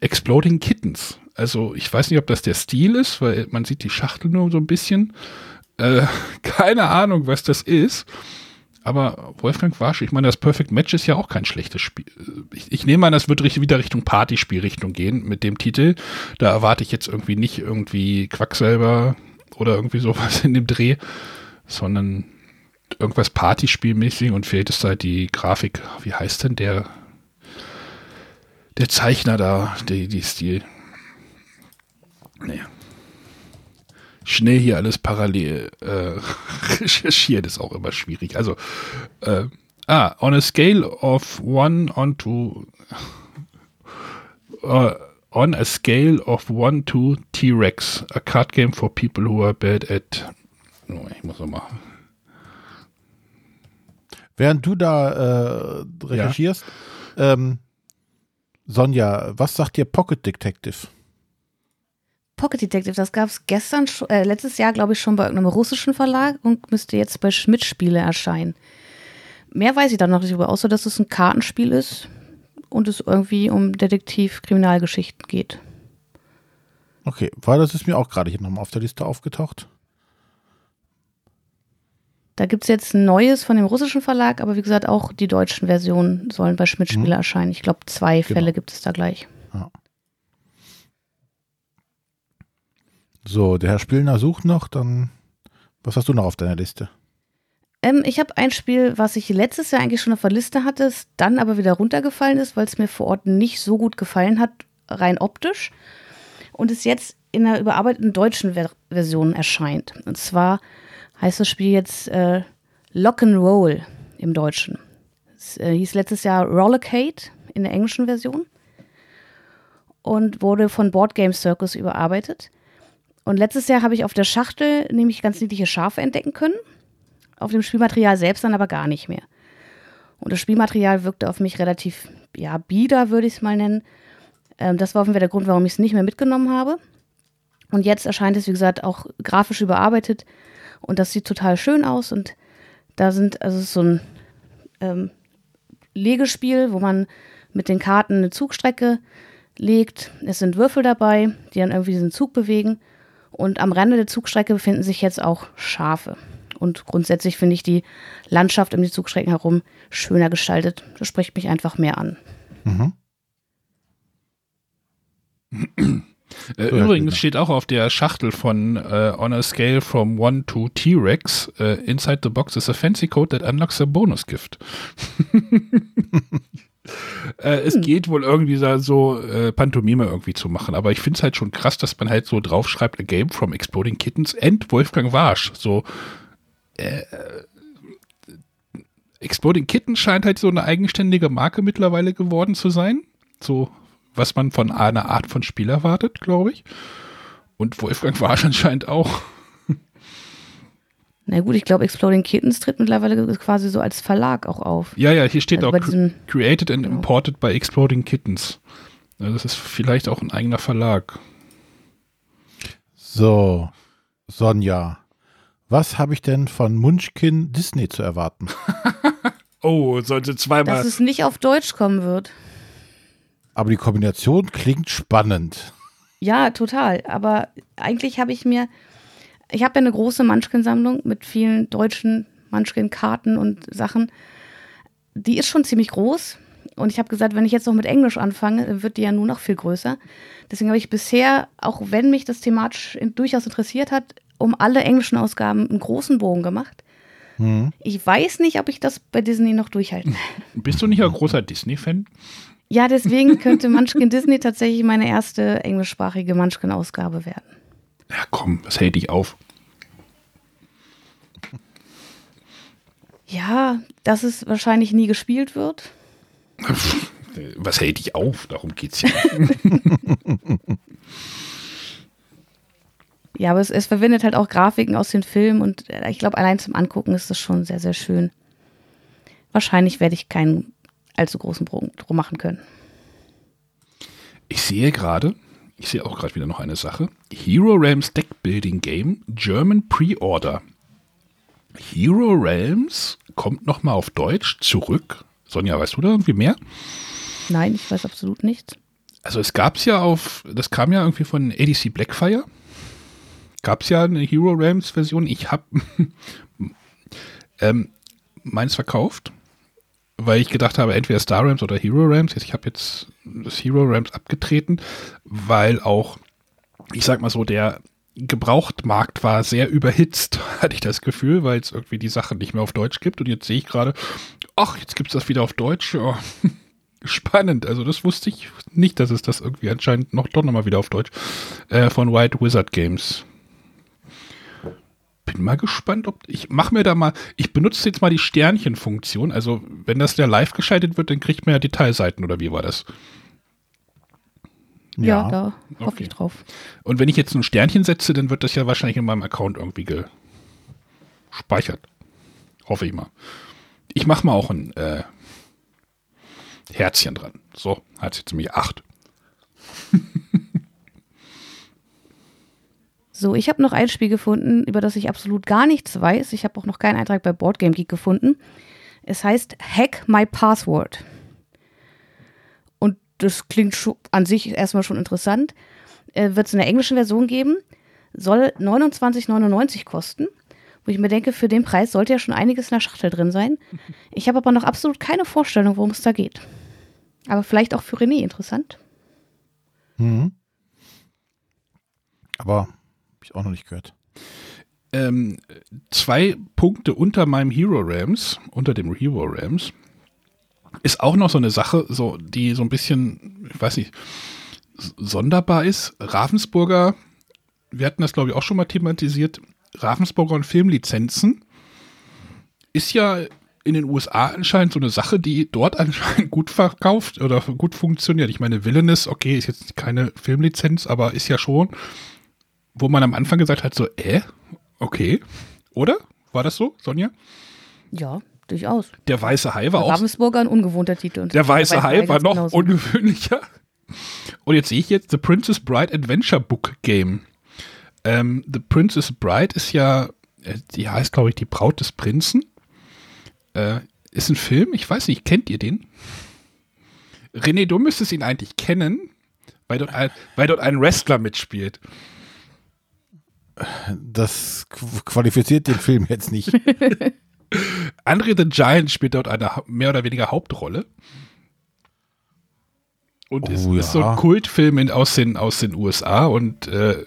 Exploding Kittens. Also ich weiß nicht, ob das der Stil ist, weil man sieht die Schachtel nur so ein bisschen. Äh, keine Ahnung, was das ist. Aber Wolfgang Warsch, ich meine, das Perfect Match ist ja auch kein schlechtes Spiel. Ich, ich nehme an, das wird wieder Richtung Partyspielrichtung gehen mit dem Titel. Da erwarte ich jetzt irgendwie nicht irgendwie Quacksalber oder irgendwie sowas in dem Dreh, sondern irgendwas Partyspielmäßig und vielleicht ist halt die Grafik, wie heißt denn der, der Zeichner da, die, die Stil. Nee. Schnell hier alles parallel äh, recherchiert ist auch immer schwierig. Also, äh, ah, on a scale of one on to uh, on a scale of one to T-Rex, a card game for people who are bad at. Oh, ich muss noch mal. Während du da äh, recherchierst, ähm, Sonja, was sagt dir Pocket Detective? Pocket Detective, das gab es gestern, äh, letztes Jahr, glaube ich, schon bei irgendeinem russischen Verlag und müsste jetzt bei Schmidt Spiele erscheinen. Mehr weiß ich da noch nicht über, außer dass es ein Kartenspiel ist und es irgendwie um Detektiv-Kriminalgeschichten geht. Okay, weil das ist mir auch gerade hier nochmal auf der Liste aufgetaucht. Da gibt es jetzt ein neues von dem russischen Verlag, aber wie gesagt, auch die deutschen Versionen sollen bei Schmidt Spiele erscheinen. Ich glaube, zwei Genau. Fälle gibt es da gleich. So, der Herr Spillner sucht noch, dann was hast du noch auf deiner Liste? Ähm, ich habe ein Spiel, was ich letztes Jahr eigentlich schon auf der Liste hatte, es dann aber wieder runtergefallen ist, weil es mir vor Ort nicht so gut gefallen hat, rein optisch. Und es jetzt in einer überarbeiteten deutschen Ver Version erscheint. Und zwar heißt das Spiel jetzt äh, Lock and Roll im Deutschen. Es äh, hieß letztes Jahr Rollercade in der englischen Version und wurde von Board Game Circus überarbeitet. Und letztes Jahr habe ich auf der Schachtel nämlich ganz niedliche Schafe entdecken können auf dem Spielmaterial selbst dann aber gar nicht mehr. Und das Spielmaterial wirkte auf mich relativ, ja, bieder, würde ich es mal nennen. Ähm, das war Fall der Grund, warum ich es nicht mehr mitgenommen habe. Und jetzt erscheint es, wie gesagt, auch grafisch überarbeitet. Und das sieht total schön aus. Und da sind, also es ist so ein ähm, Legespiel, wo man mit den Karten eine Zugstrecke legt. Es sind Würfel dabei, die dann irgendwie diesen Zug bewegen. Und am Rande der Zugstrecke befinden sich jetzt auch Schafe. Und grundsätzlich finde ich die Landschaft um die Zugstrecken herum schöner gestaltet. Das spricht mich einfach mehr an. Mhm. Äh, übrigens steht auch auf der Schachtel von uh, On a Scale from 1 to T-Rex, uh, inside the box is a fancy code that unlocks a bonus gift. äh, es hm. geht wohl irgendwie so äh, Pantomime irgendwie zu machen, aber ich finde es halt schon krass, dass man halt so draufschreibt, a game from Exploding Kittens and Wolfgang Warsch. So, äh, Exploding Kittens scheint halt so eine eigenständige Marke mittlerweile geworden zu sein. So, was man von einer Art von Spiel erwartet, glaube ich. Und Wolfgang Warsch anscheinend auch. Na gut, ich glaube, Exploding Kittens tritt mittlerweile quasi so als Verlag auch auf. Ja, ja, hier steht also auch diesem, Created and Imported by Exploding Kittens. Also das ist vielleicht auch ein eigener Verlag. So, Sonja, was habe ich denn von Munchkin Disney zu erwarten? oh, sollte zweimal. Dass es nicht auf Deutsch kommen wird. Aber die Kombination klingt spannend. Ja, total. Aber eigentlich habe ich mir, ich habe ja eine große Munchkin-Sammlung mit vielen deutschen Munchkin-Karten und Sachen. Die ist schon ziemlich groß. Und ich habe gesagt, wenn ich jetzt noch mit Englisch anfange, wird die ja nur noch viel größer. Deswegen habe ich bisher, auch wenn mich das thematisch durchaus interessiert hat, um alle englischen Ausgaben einen großen Bogen gemacht. Mhm. Ich weiß nicht, ob ich das bei Disney noch durchhalte. Bist du nicht ein großer Disney-Fan? Ja, deswegen könnte Munchkin Disney tatsächlich meine erste englischsprachige Munchkin-Ausgabe werden. Ja, komm, was hält dich auf? Ja, dass es wahrscheinlich nie gespielt wird. Was hält dich auf? Darum geht's ja. ja, aber es, es, verwendet halt auch Grafiken aus den Filmen und äh, ich glaube, allein zum Angucken ist das schon sehr, sehr schön. Wahrscheinlich werde ich keinen allzu großen Bogen drum machen können. Ich sehe gerade, ich sehe auch gerade wieder noch eine Sache. Hero Realms Deck Building Game German Pre-Order. Hero Realms kommt nochmal auf Deutsch zurück. Sonja, weißt du da irgendwie mehr? Nein, ich weiß absolut nichts. Also es gab es ja auf, das kam ja irgendwie von ADC Blackfire. Gab es ja eine Hero Realms Version. Ich habe ähm, meins verkauft, weil ich gedacht habe, entweder Star Realms oder Hero Realms. Ich habe jetzt das Hero Realms abgetreten, weil auch, ich sag mal so, der Gebrauchtmarkt war sehr überhitzt, hatte ich das Gefühl, weil es irgendwie die Sachen nicht mehr auf Deutsch gibt. Und jetzt sehe ich gerade, ach, jetzt gibt es das wieder auf Deutsch. Ja, spannend. Also das wusste ich nicht, dass es das irgendwie anscheinend noch doch nochmal wieder auf Deutsch äh, von White Wizard Games. Bin mal gespannt, ob ich mache mir da mal, ich benutze jetzt mal die Sternchenfunktion. Also wenn das ja live geschaltet wird, dann kriegt man ja Detailseiten oder wie war das? Ja, ja da hoffe okay. ich drauf. Und wenn ich jetzt ein Sternchen setze, dann wird das ja wahrscheinlich in meinem Account irgendwie gespeichert. Hoffe ich mal. Ich mache mal auch ein äh, Herzchen dran. So, hat jetzt nämlich acht. So, ich habe noch ein Spiel gefunden, über das ich absolut gar nichts weiß. Ich habe auch noch keinen Eintrag bei Boardgame Geek gefunden. Es heißt Hack My Password das klingt an sich erstmal schon interessant. Äh, Wird es eine englische Version geben, soll 29,99 kosten. Wo ich mir denke, für den Preis sollte ja schon einiges in der Schachtel drin sein. Ich habe aber noch absolut keine Vorstellung, worum es da geht. Aber vielleicht auch für René interessant. Mhm. Aber habe ich auch noch nicht gehört. Ähm, zwei Punkte unter meinem Hero Rams, unter dem Hero Rams, ist auch noch so eine Sache, so, die so ein bisschen, ich weiß nicht, sonderbar ist. Ravensburger, wir hatten das glaube ich auch schon mal thematisiert, Ravensburger und Filmlizenzen ist ja in den USA anscheinend so eine Sache, die dort anscheinend gut verkauft oder gut funktioniert. Ich meine, Villainous, okay, ist jetzt keine Filmlizenz, aber ist ja schon, wo man am Anfang gesagt hat, so, äh, okay, oder? War das so, Sonja? Ja, durchaus. Der Weiße Hai war auch. Ravensburger ein ungewohnter Titel. Und Der Weiße Hai war ganz noch genauso. ungewöhnlicher. Und jetzt sehe ich jetzt The Princess Bride Adventure Book Game. Ähm, The Princess Bride ist ja, äh, die heißt glaube ich die Braut des Prinzen. Äh, ist ein Film, ich weiß nicht, kennt ihr den? René, du müsstest ihn eigentlich kennen, weil dort ein, weil dort ein Wrestler mitspielt. Das qu- qualifiziert den Film jetzt nicht. Andre the Giant spielt dort eine mehr oder weniger Hauptrolle. Und ist, Oh, ist so ja. ein Kultfilm in, aus, den, aus den USA und äh,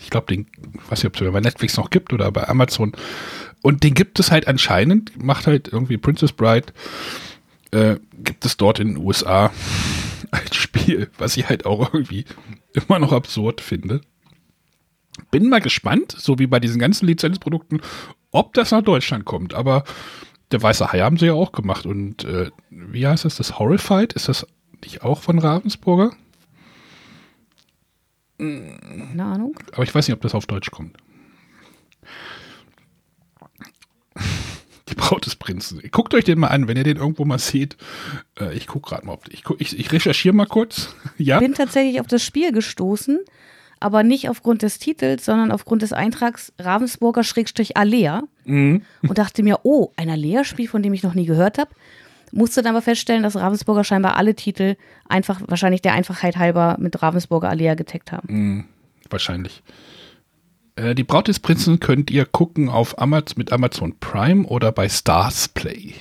ich glaube, den, weiß nicht, ob es bei Netflix noch gibt oder bei Amazon. Und den gibt es halt anscheinend, macht halt irgendwie Princess Bride, äh, gibt es dort in den USA als Spiel, was ich halt auch irgendwie immer noch absurd finde. Bin mal gespannt, so wie bei diesen ganzen Lizenzprodukten, ob das nach Deutschland kommt. Aber der Weiße Hai haben sie ja auch gemacht. Und äh, wie heißt das? Das Horrified? Ist das nicht auch von Ravensburger? Keine Ahnung. Aber ich weiß nicht, ob das auf Deutsch kommt. Die Braut des Prinzen. Guckt euch den mal an, wenn ihr den irgendwo mal seht. Äh, ich gucke gerade mal, ob ich, ich, ich recherchiere mal kurz. ja. bin tatsächlich auf das Spiel gestoßen, aber nicht aufgrund des Titels, sondern aufgrund des Eintrags Ravensburger-Alea Mhm. und dachte mir, oh, ein Alea-Spiel, von dem ich noch nie gehört habe. Musste dann aber feststellen, dass Ravensburger scheinbar alle Titel einfach, wahrscheinlich der Einfachheit halber, mit Ravensburger Alea getaggt haben. Wahrscheinlich. Äh, die Braut des Prinzen könnt ihr gucken auf Amaz mit Amazon Prime oder bei Stars Play.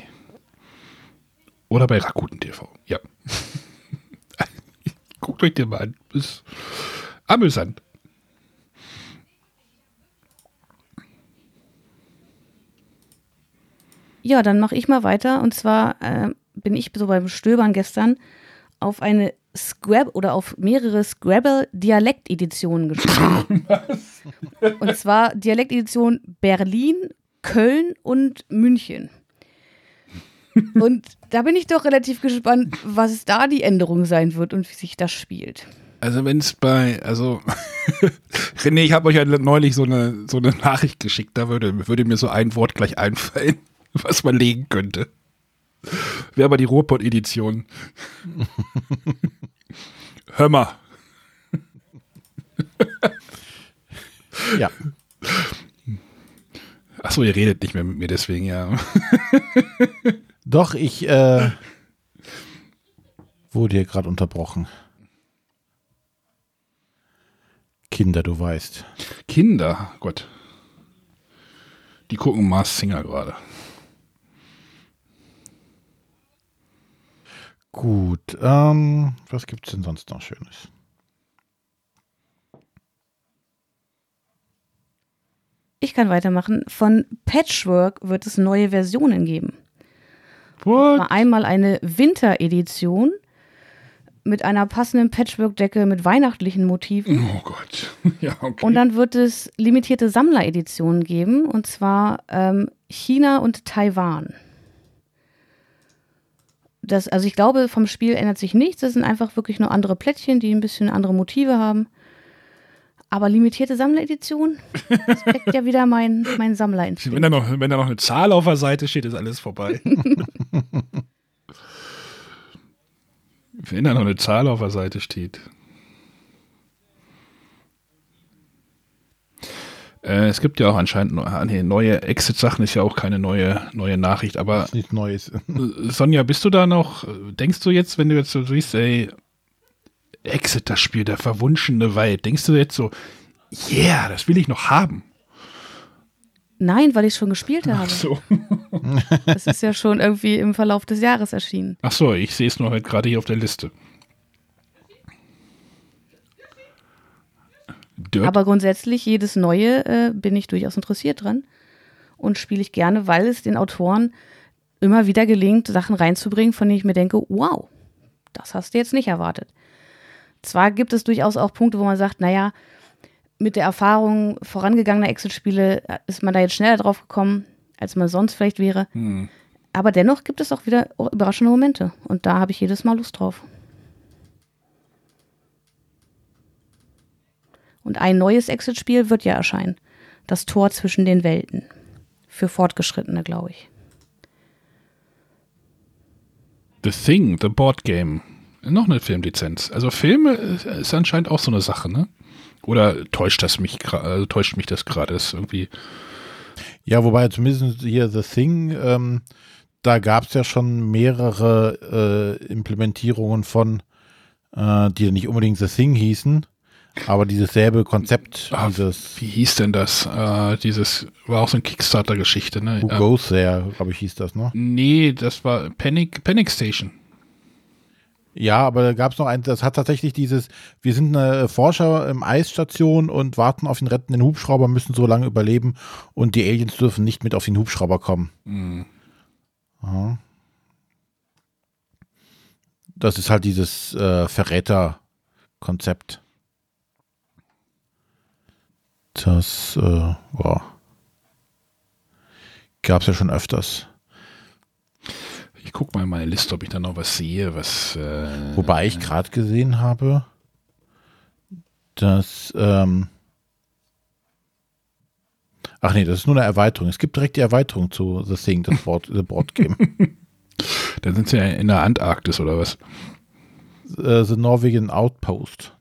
Oder bei Rakuten TV. Ja. Guckt euch den mal an. Ist amüsant. Ja, dann mache ich mal weiter. Und zwar äh, bin ich so beim Stöbern gestern auf eine Scrab oder auf mehrere Scrabble-Dialekteditionen gestoßen. und zwar Dialektedition Berlin, Köln und München. Und da bin ich doch relativ gespannt, was da die Änderung sein wird und wie sich das spielt. Also wenn es bei, also René, ich habe euch ja neulich so eine, so eine Nachricht geschickt, da würde, würde mir so ein Wort gleich einfallen, was man legen könnte. Wäre aber die Ruhrpott-Edition. Hör mal. ja. Achso, ihr redet nicht mehr mit mir deswegen, ja. Doch, ich äh, wurde hier gerade unterbrochen. Kinder, du weißt. Kinder, Gott. Die gucken Mars Singer gerade. Gut, ähm, was gibt's denn sonst noch Schönes? Ich kann weitermachen. Von Patchwork wird es neue Versionen geben. What? Einmal eine Winteredition mit einer passenden Patchwork-Decke mit weihnachtlichen Motiven. Oh Gott. Ja, okay. Und dann wird es limitierte Sammlereditionen geben, und zwar ähm, China und Taiwan. Das, also ich glaube, vom Spiel ändert sich nichts. Das sind einfach wirklich nur andere Plättchen, die ein bisschen andere Motive haben. Aber limitierte Sammleredition, das weckt ja wieder mein, mein Sammlerinstinkt. wenn, da noch, wenn da noch eine Zahl auf der Seite steht, ist alles vorbei. wenn da noch eine Zahl auf der Seite steht. Äh, es gibt ja auch anscheinend ah, nee, neue Exit-Sachen, ist ja auch keine neue, neue Nachricht, aber Nichts Neues. Äh, Sonja, bist du da noch, äh, denkst du jetzt, wenn du jetzt so siehst, ey, Exit, das Spiel, der verwunschene Wald, denkst du jetzt so, yeah, das will ich noch haben? Nein, weil ich schon gespielt habe. Ach so. Das ist ja schon irgendwie im Verlauf des Jahres erschienen. Ach so, ich sehe es nur halt gerade hier auf der Liste. Dirt? Aber grundsätzlich, jedes Neue äh, bin ich durchaus interessiert dran und spiele ich gerne, weil es den Autoren immer wieder gelingt, Sachen reinzubringen, von denen ich mir denke, wow, das hast du jetzt nicht erwartet. Zwar gibt es durchaus auch Punkte, wo man sagt, naja, mit der Erfahrung vorangegangener Exit-Spiele äh, ist man da jetzt schneller drauf gekommen, als man sonst vielleicht wäre. Hm. Aber dennoch gibt es auch wieder überraschende Momente und da habe ich jedes Mal Lust drauf. Und ein neues Exit-Spiel wird ja erscheinen. Das Tor zwischen den Welten. Für Fortgeschrittene, glaube ich. The Thing, The Board Game. Noch eine Filmlizenz. Also Filme ist anscheinend auch so eine Sache, ne? Oder täuscht das mich also täuscht mich das gerade? Ist irgendwie. Ja, wobei zumindest hier The Thing, ähm, da gab es ja schon mehrere äh, Implementierungen von, äh, die nicht unbedingt The Thing hießen, aber dieses selbe Konzept, Ah, dieses Wie hieß denn das? Äh, dieses war auch so eine Kickstarter-Geschichte, ne? Who Ähm, Goes There, glaube ich, hieß das, ne? nee, das war Panic, Panic Station. Ja, aber da gab es noch ein, das hat tatsächlich dieses, wir sind eine Forscher im Eisstation und warten auf den rettenden Hubschrauber, müssen so lange überleben und die Aliens dürfen nicht mit auf den Hubschrauber kommen. Hm. Aha. Das ist halt dieses äh, Verräter-Konzept. Das, äh, wow. Gab es ja schon öfters. Ich gucke mal in meine Liste, ob ich da noch was sehe, was. Äh, Wobei ich gerade gesehen habe, dass. Ähm Ach nee, das ist nur eine Erweiterung. Es gibt direkt die Erweiterung zu The Thing, das Board, The Board Game. da sind sie ja in der Antarktis oder was? äh, The Norwegian Outpost.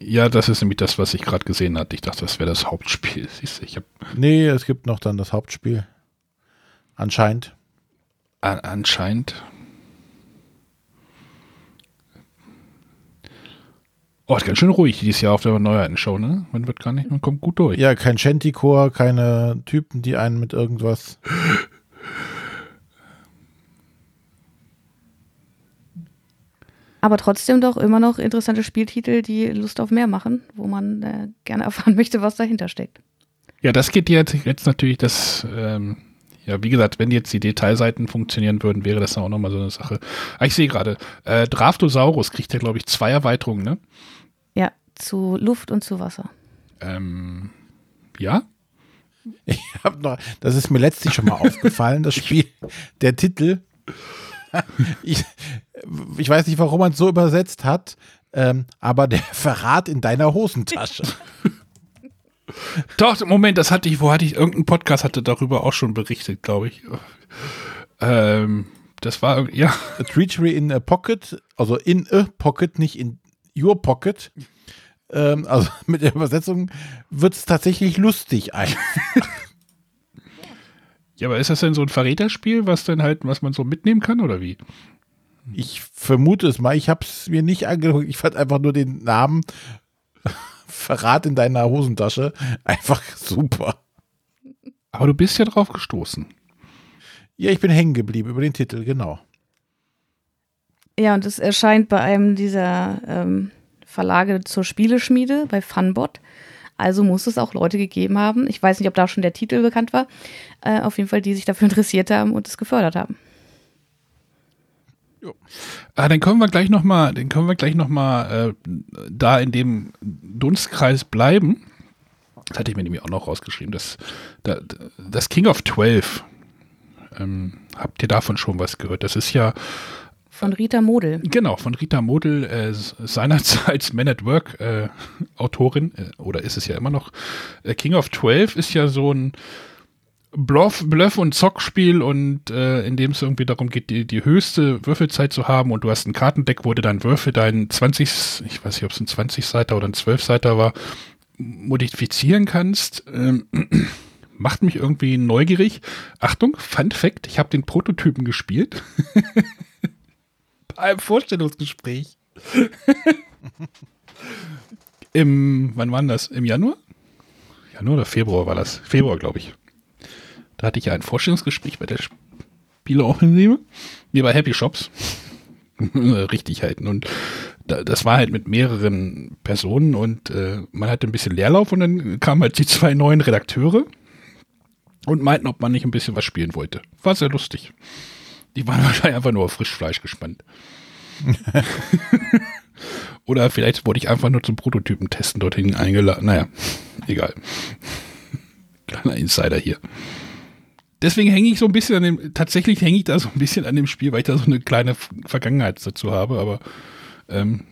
Ja, das ist nämlich das, was ich gerade gesehen hatte. Ich dachte, das wäre das Hauptspiel. Siehst du, ich habe Nee, es gibt noch dann das Hauptspiel. Anscheinend. An, anscheinend. Oh, ist ganz schön ruhig dieses Jahr auf der Neuheiten-Show, ne? Man wird gar nicht, man kommt gut durch. Ja, kein Shantycore, keine Typen, die einen mit irgendwas. Aber trotzdem doch immer noch interessante Spieltitel, die Lust auf mehr machen, wo man äh, gerne erfahren möchte, was dahinter steckt. Ja, das geht jetzt, jetzt natürlich das, ähm, ja, wie gesagt, wenn jetzt die Detailseiten funktionieren würden, wäre das auch nochmal so eine Sache. Ah, ich sehe gerade, äh, Draftosaurus kriegt ja, glaube ich, zwei Erweiterungen, ne? Ja, zu Luft und zu Wasser. Ähm, ja? Ich hab noch, das ist mir letztlich schon mal aufgefallen, das Spiel, der Titel. Ich, ich weiß nicht, warum man es so übersetzt hat, ähm, aber der Verrat in deiner Hosentasche. Doch, Moment, das hatte ich, wo hatte ich, irgendein Podcast hatte darüber auch schon berichtet, glaube ich. Ähm, das war, ja, A treachery in a pocket, also in a pocket, nicht in your pocket. Ähm, also mit der Übersetzung wird es tatsächlich lustig ein. ja, aber ist das denn so ein Verräterspiel, was dann halt, was man so mitnehmen kann oder wie? Ich vermute es mal, ich habe es mir nicht angeguckt. Ich fand einfach nur den Namen Verrat in deiner Hosentasche einfach super. Aber du bist ja drauf gestoßen. Ja, ich bin hängen geblieben über den Titel, genau. Ja, und es erscheint bei einem dieser ähm, Verlage zur Spieleschmiede, bei Funbot. Also muss es auch Leute gegeben haben. Ich weiß nicht, ob da schon der Titel bekannt war. Äh, auf jeden Fall, die sich dafür interessiert haben und es gefördert haben. Ah, dann können wir gleich noch mal, dann können wir gleich noch mal äh, da in dem Dunstkreis bleiben. Das hatte ich mir nämlich auch noch rausgeschrieben. Das, da- das King of 12. Ähm, habt ihr davon schon was gehört? Das ist ja Von Rita Model. Genau, von Rita Model, äh, seinerzeit Man at Work äh, Autorin, äh, oder ist es ja immer noch. Äh, King of 12 ist ja so ein Bluff, Bluff und Zockspiel und äh, in dem es irgendwie darum geht, die, die höchste Würfelzeit zu haben und du hast ein Kartendeck, wo du deinen Würfel, deinen 20, ich weiß nicht, ob es ein 20-Seiter oder ein 12-Seiter war, modifizieren kannst. Ähm, macht mich irgendwie neugierig. Achtung, Fun Fact, ich habe den Prototypen gespielt. Bei einem Vorstellungsgespräch. Im, wann war denn das? Im Januar? Januar oder Februar war das? Februar, glaube ich. Da hatte ich ja ein Vorstellungsgespräch bei der Spieleoffensive. Nee, bei Happy Shops. Richtig halten. Und da, das war halt mit mehreren Personen und äh, man hatte ein bisschen Leerlauf und dann kamen halt die zwei neuen Redakteure und meinten, ob man nicht ein bisschen was spielen wollte. War sehr lustig. Die waren wahrscheinlich einfach nur auf Frischfleisch gespannt. Oder vielleicht wurde ich einfach nur zum Prototypen testen dorthin eingeladen. Naja, egal. Kleiner Insider hier. Deswegen hänge ich so ein bisschen an dem, tatsächlich hänge ich da so ein bisschen an dem Spiel, weil ich da so eine kleine Vergangenheit dazu habe, aber ähm,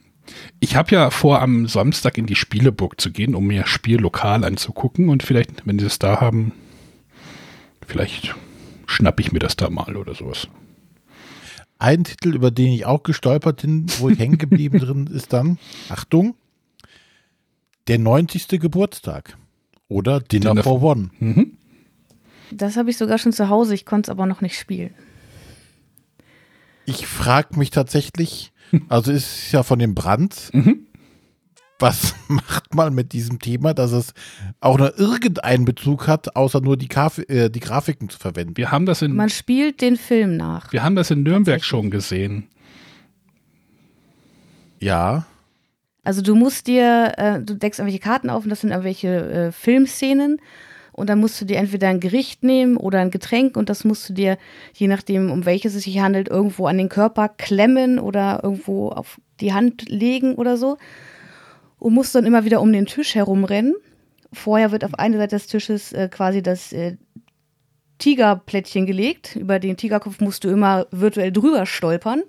ich habe ja vor, am Samstag in die Spieleburg zu gehen, um mir Spiel lokal anzugucken und vielleicht, wenn sie es da haben, vielleicht schnappe ich mir das da mal oder sowas. ein Titel, über den ich auch gestolpert bin, wo ich hängen geblieben drin ist dann, Achtung, der 90. Geburtstag oder Dinner, Dinner for One. Mhm. Das habe ich sogar schon zu Hause, ich konnte es aber noch nicht spielen. Ich frage mich tatsächlich, also es ist ja von dem Brand, Mhm. was macht man mit diesem Thema, dass es auch noch irgendeinen Bezug hat, außer nur die, Graf äh, die Grafiken zu verwenden? Wir haben das in, Man spielt den Film nach. wir haben das in Nürnberg schon gesehen. Ja, Also du musst dir, äh, du deckst irgendwelche Karten auf und das sind irgendwelche äh, Filmszenen und dann musst du dir entweder ein Gericht nehmen oder ein Getränk und das musst du dir, je nachdem, um welches es sich handelt, irgendwo an den Körper klemmen oder irgendwo auf die Hand legen oder so und musst dann immer wieder um den Tisch herumrennen. Vorher wird auf eine Seite des Tisches äh, quasi das äh, Tigerplättchen gelegt. Über den Tigerkopf musst du immer virtuell drüber stolpern.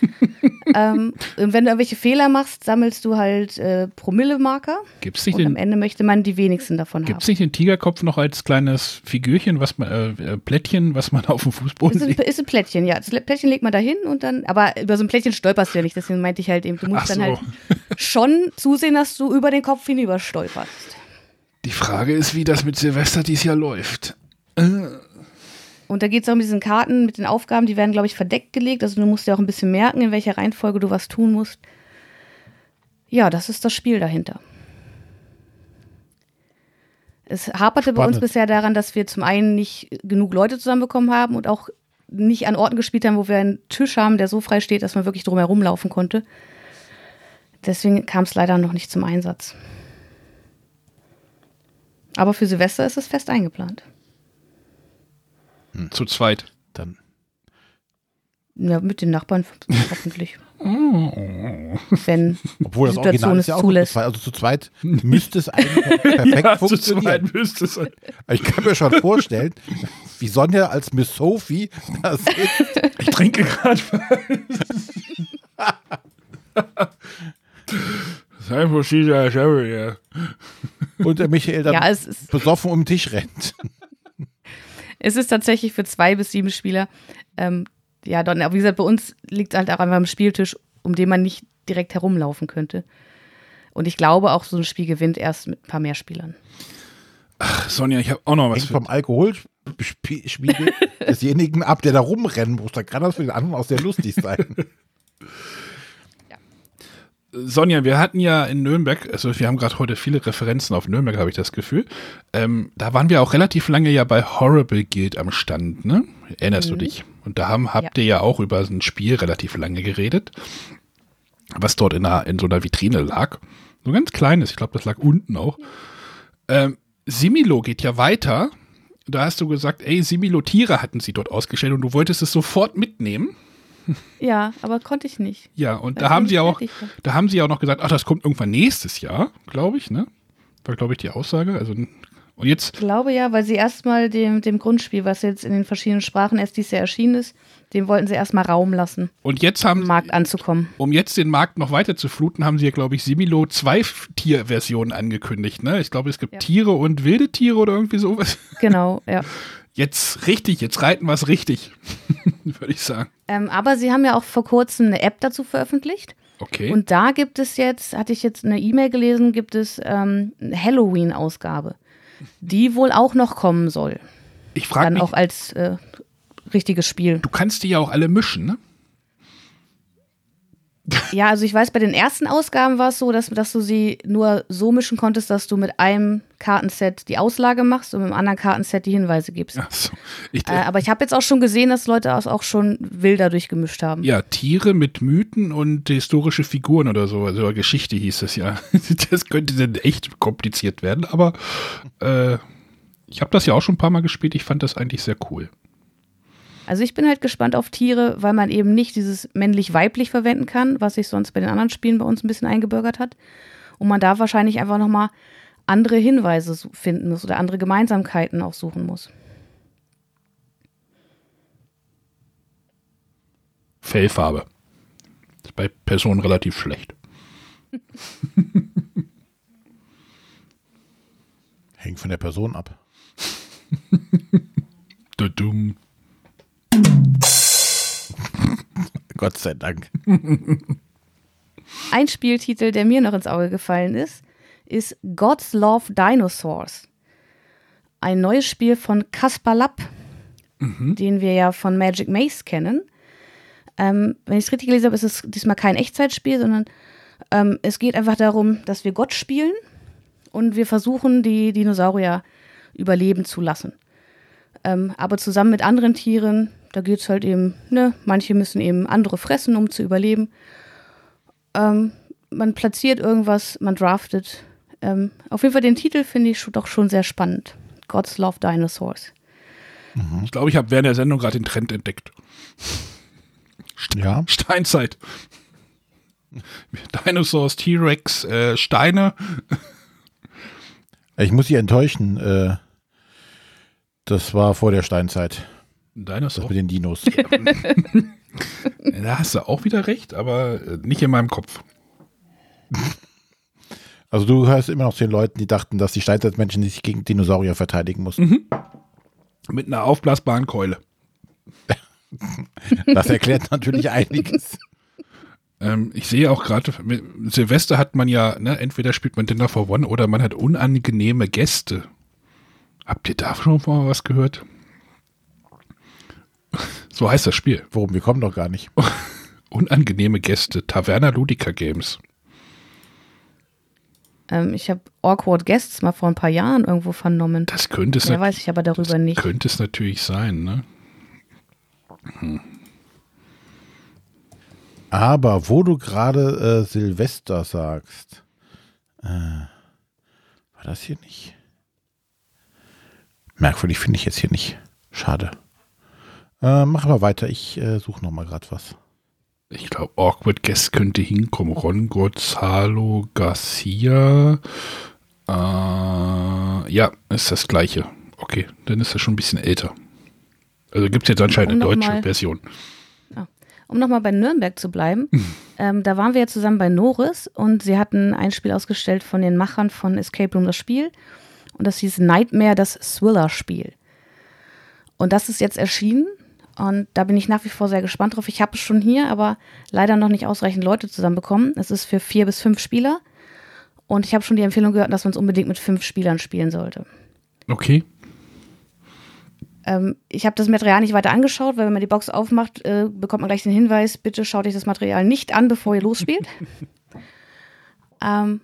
ähm, und wenn du irgendwelche Fehler machst, sammelst du halt äh, Promille-Marker. Gibt es nicht, Und am den, Ende möchte man die wenigsten davon gibt's haben. nicht den Tigerkopf noch als kleines Figürchen, was man, äh, äh, Plättchen, was man auf dem Fußboden Ist ein, sieht? ist ein Plättchen, ja. Das Plättchen legt man da hin und dann, aber über so ein Plättchen stolperst du ja nicht, deswegen meinte ich halt eben, du musst Ach dann so. halt schon zusehen, dass du über den Kopf hinüber stolperst. Die Frage ist, wie das mit Silvester dieses Jahr läuft. Und da geht es auch um diesen Karten mit den Aufgaben, die werden, glaube ich, verdeckt gelegt. Also du musst dir auch ein bisschen merken, in welcher Reihenfolge du was tun musst. Ja, das ist das Spiel dahinter. Es haperte bei uns Spannend. bisher daran, dass wir zum einen nicht genug Leute zusammenbekommen haben und auch nicht an Orten gespielt haben, wo wir einen Tisch haben, der so frei steht, dass man wirklich drumherum laufen konnte. Deswegen kam es leider noch nicht zum Einsatz. Aber für Silvester ist es fest eingeplant. Zu zweit. dann. Ja, mit den Nachbarn hoffentlich. Wenn Obwohl das die Original Situation ist ja es zu zulässt. zweit. Also zu zweit müsste es eigentlich perfekt funktionieren. müsste es sein. Ich kann mir schon vorstellen, wie Sonja als Miss Sophie da sitzt. Ich trinke gerade. Sein verschiedener Sherry, ja. und der Michael dann Ja, es ist, besoffen um den Tisch rennt. Es ist tatsächlich für zwei bis sieben Spieler. Ähm, ja, dann, aber wie gesagt, bei uns liegt es halt auch einfach am Spieltisch, um den man nicht direkt herumlaufen könnte. Und ich glaube, auch so ein Spiel gewinnt erst mit ein paar mehr Spielern. Sonja, ich habe auch noch was. Hängt vom Alkoholspiegel desjenigen ab, der da rumrennen muss. Da kann das für den anderen auch sehr lustig sein. Sonja, wir hatten ja in Nürnberg, also wir haben gerade heute viele Referenzen auf Nürnberg, habe ich das Gefühl. Ähm, da waren wir auch relativ lange ja bei Horrible Guild am Stand, ne? Erinnerst du dich? Und da haben, habt ihr ja auch über ein Spiel relativ lange geredet, was dort in, einer, in so einer Vitrine lag. So ganz kleines, ich glaube, das lag unten auch. Ähm, Similo geht ja weiter. Da hast du gesagt, ey, Similo Tiere hatten sie dort ausgestellt und du wolltest es sofort mitnehmen. Ja, aber konnte ich nicht. Ja, und da haben sie auch, da haben sie auch noch gesagt, ach, das kommt irgendwann nächstes Jahr, glaube ich, ne? War, glaube ich, die Aussage. Also, und jetzt, Ich glaube ja, weil sie erstmal dem, dem Grundspiel, was jetzt in den verschiedenen Sprachen erst dieses Jahr erschienen ist, dem wollten sie erstmal Raum lassen, und jetzt haben, Markt anzukommen. um jetzt den Markt noch weiter zu fluten, haben sie ja, glaube ich, Similo zwei Tierversionen angekündigt, ne? Ich glaube, es gibt Ja. Tiere und wilde Tiere oder irgendwie sowas. Genau, ja. Jetzt richtig, jetzt reiten wir es richtig, würde ich sagen. Ähm, aber sie haben ja auch vor kurzem eine App dazu veröffentlicht. Okay. Und da gibt es jetzt, hatte ich jetzt eine E-Mail gelesen, gibt es ähm, eine Halloween-Ausgabe, die wohl auch noch kommen soll. ich frage Dann mich, auch als äh, richtiges Spiel. du kannst die ja auch alle mischen, ne? Ja, also ich weiß, bei den ersten Ausgaben war es so, dass, dass du sie nur so mischen konntest, dass du mit einem Kartenset die Auslage machst und mit dem anderen Kartenset die Hinweise gibst. So. Ich, Äh, aber ich habe jetzt auch schon gesehen, dass Leute das auch schon wilder durchgemischt haben. Ja, Tiere mit Mythen und historische Figuren oder so, also Geschichte hieß es ja. Das könnte dann echt kompliziert werden, aber äh, ich habe das ja auch schon ein paar Mal gespielt, ich fand das eigentlich sehr cool. Also ich bin halt gespannt auf Tiere, weil man eben nicht dieses männlich-weiblich verwenden kann, was sich sonst bei den anderen Spielen bei uns ein bisschen eingebürgert hat. Und man da wahrscheinlich einfach nochmal andere Hinweise finden muss oder andere Gemeinsamkeiten auch suchen muss. Fellfarbe. Ist bei Personen relativ schlecht. Hängt von der Person ab. Dumm. Gott sei Dank. Ein Spieltitel, der mir noch ins Auge gefallen ist, ist God's Love Dinosaurs. Ein neues Spiel von Kaspar Lapp, den wir ja von Magic Maze kennen. Ähm, wenn ich es richtig gelesen habe, ist es diesmal kein Echtzeitspiel, sondern ähm, es geht einfach darum, dass wir Gott spielen und wir versuchen, die Dinosaurier überleben zu lassen. Ähm, aber zusammen mit anderen Tieren, da geht es halt eben, ne, manche müssen eben andere fressen, um zu überleben. Ähm, man platziert irgendwas, man draftet. Ähm, auf jeden Fall den Titel finde ich doch schon sehr spannend. God's Love Dinosaurs. Ich glaube, ich habe während der Sendung gerade den Trend entdeckt. Ja. Steinzeit. Dinosaurs, T-Rex, äh, Steine. Ich muss Sie enttäuschen. Äh, das war vor der Steinzeit. Das Dinosaur. mit den Dinos. Da hast du auch wieder recht, aber äh, nicht in meinem Kopf. Also du hörst immer noch zu den Leuten, die dachten, dass die Steinzeitmenschen sich gegen Dinosaurier verteidigen mussten. Mit einer aufblasbaren Keule. Das erklärt natürlich einiges. Ähm, ich sehe auch gerade, Silvester hat man ja, ne, entweder spielt man Dinner for One oder man hat unangenehme Gäste. Habt ihr da schon mal was gehört? So heißt das Spiel. Worum, wir kommen doch gar nicht. Unangenehme Gäste. Taverna Ludica Games. Ähm, ich habe Awkward Guests mal vor ein paar Jahren irgendwo vernommen. Das könnte es, nat- weiß ich aber darüber nicht. könnte es natürlich sein, ne? Aber wo du gerade äh, Silvester sagst, äh, war das hier nicht? Merkwürdig finde ich jetzt hier nicht. Schade. Äh, mach aber weiter. Ich äh, suche noch mal gerade was. Ich glaube, Awkward Guest könnte hinkommen. Ron Gonzalo Garcia. Äh, ja, ist das gleiche. Okay, dann ist er schon ein bisschen älter. Also gibt es jetzt anscheinend Um eine deutsche mal- Version. Um nochmal bei Nürnberg zu bleiben, ähm, da waren wir ja zusammen bei Norris und sie hatten ein Spiel ausgestellt von den Machern von Escape Room das Spiel und das hieß Nightmare, das Swiller-Spiel. Und das ist jetzt erschienen und da bin ich nach wie vor sehr gespannt drauf. Ich habe es schon hier, aber leider noch nicht ausreichend Leute zusammenbekommen. Es ist für vier bis fünf Spieler und ich habe schon die Empfehlung gehört, dass man es unbedingt mit fünf Spielern spielen sollte. Okay. Ähm, ich habe das Material nicht weiter angeschaut, weil wenn man die Box aufmacht, äh, bekommt man gleich den Hinweis, bitte schaut euch das Material nicht an, bevor ihr losspielt. ähm,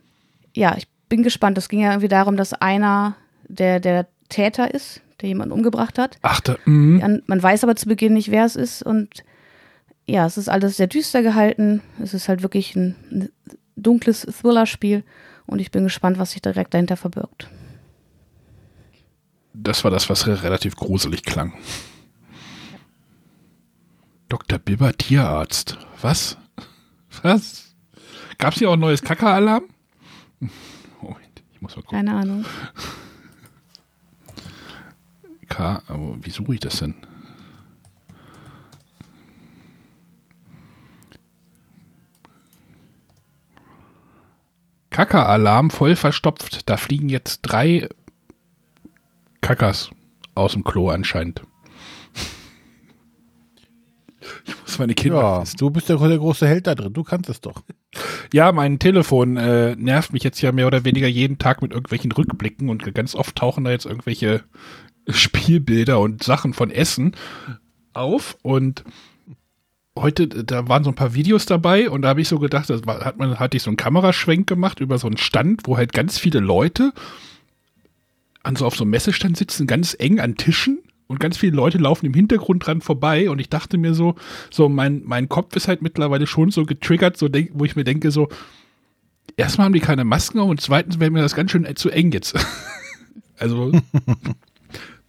ja, ich bin gespannt. Es ging ja irgendwie darum, dass einer der, der Täter ist, der jemanden umgebracht hat. Ach, da, mhm. An- Man weiß aber zu Beginn nicht, wer es ist. Und ja, es ist alles sehr düster gehalten. Es ist halt wirklich ein, ein dunkles Thriller-Spiel. Und ich bin gespannt, was sich direkt dahinter verbirgt. das war das, was re- relativ gruselig klang. Dr. Bibber, Tierarzt. Was? Was? Gab es hier auch ein neues Kaka-Alarm? Moment, ich muss mal gucken. Keine Ahnung. K, aber wie suche ich das denn? Kaka-Alarm voll verstopft. Da fliegen jetzt drei Kakas aus dem Klo anscheinend. Ich muss meine Kinder. Ja, du bist der, der große Held da drin. Du kannst es doch. Ja, mein Telefon äh, nervt mich jetzt ja mehr oder weniger jeden Tag mit irgendwelchen Rückblicken und ganz oft tauchen da jetzt irgendwelche Spielbilder und Sachen von Essen auf und heute, da waren so ein paar Videos dabei und da habe ich so gedacht, war, hat man, hatte ich so einen Kameraschwenk gemacht über so einen Stand, wo halt ganz viele Leute an so auf so einem Messestand sitzen, ganz eng an Tischen und ganz viele Leute laufen im Hintergrund dran vorbei und ich dachte mir so, so mein, mein Kopf ist halt mittlerweile schon so getriggert, so denk, wo ich mir denke so, erstmal haben die keine Masken auf und zweitens wäre mir das ganz schön zu eng jetzt. also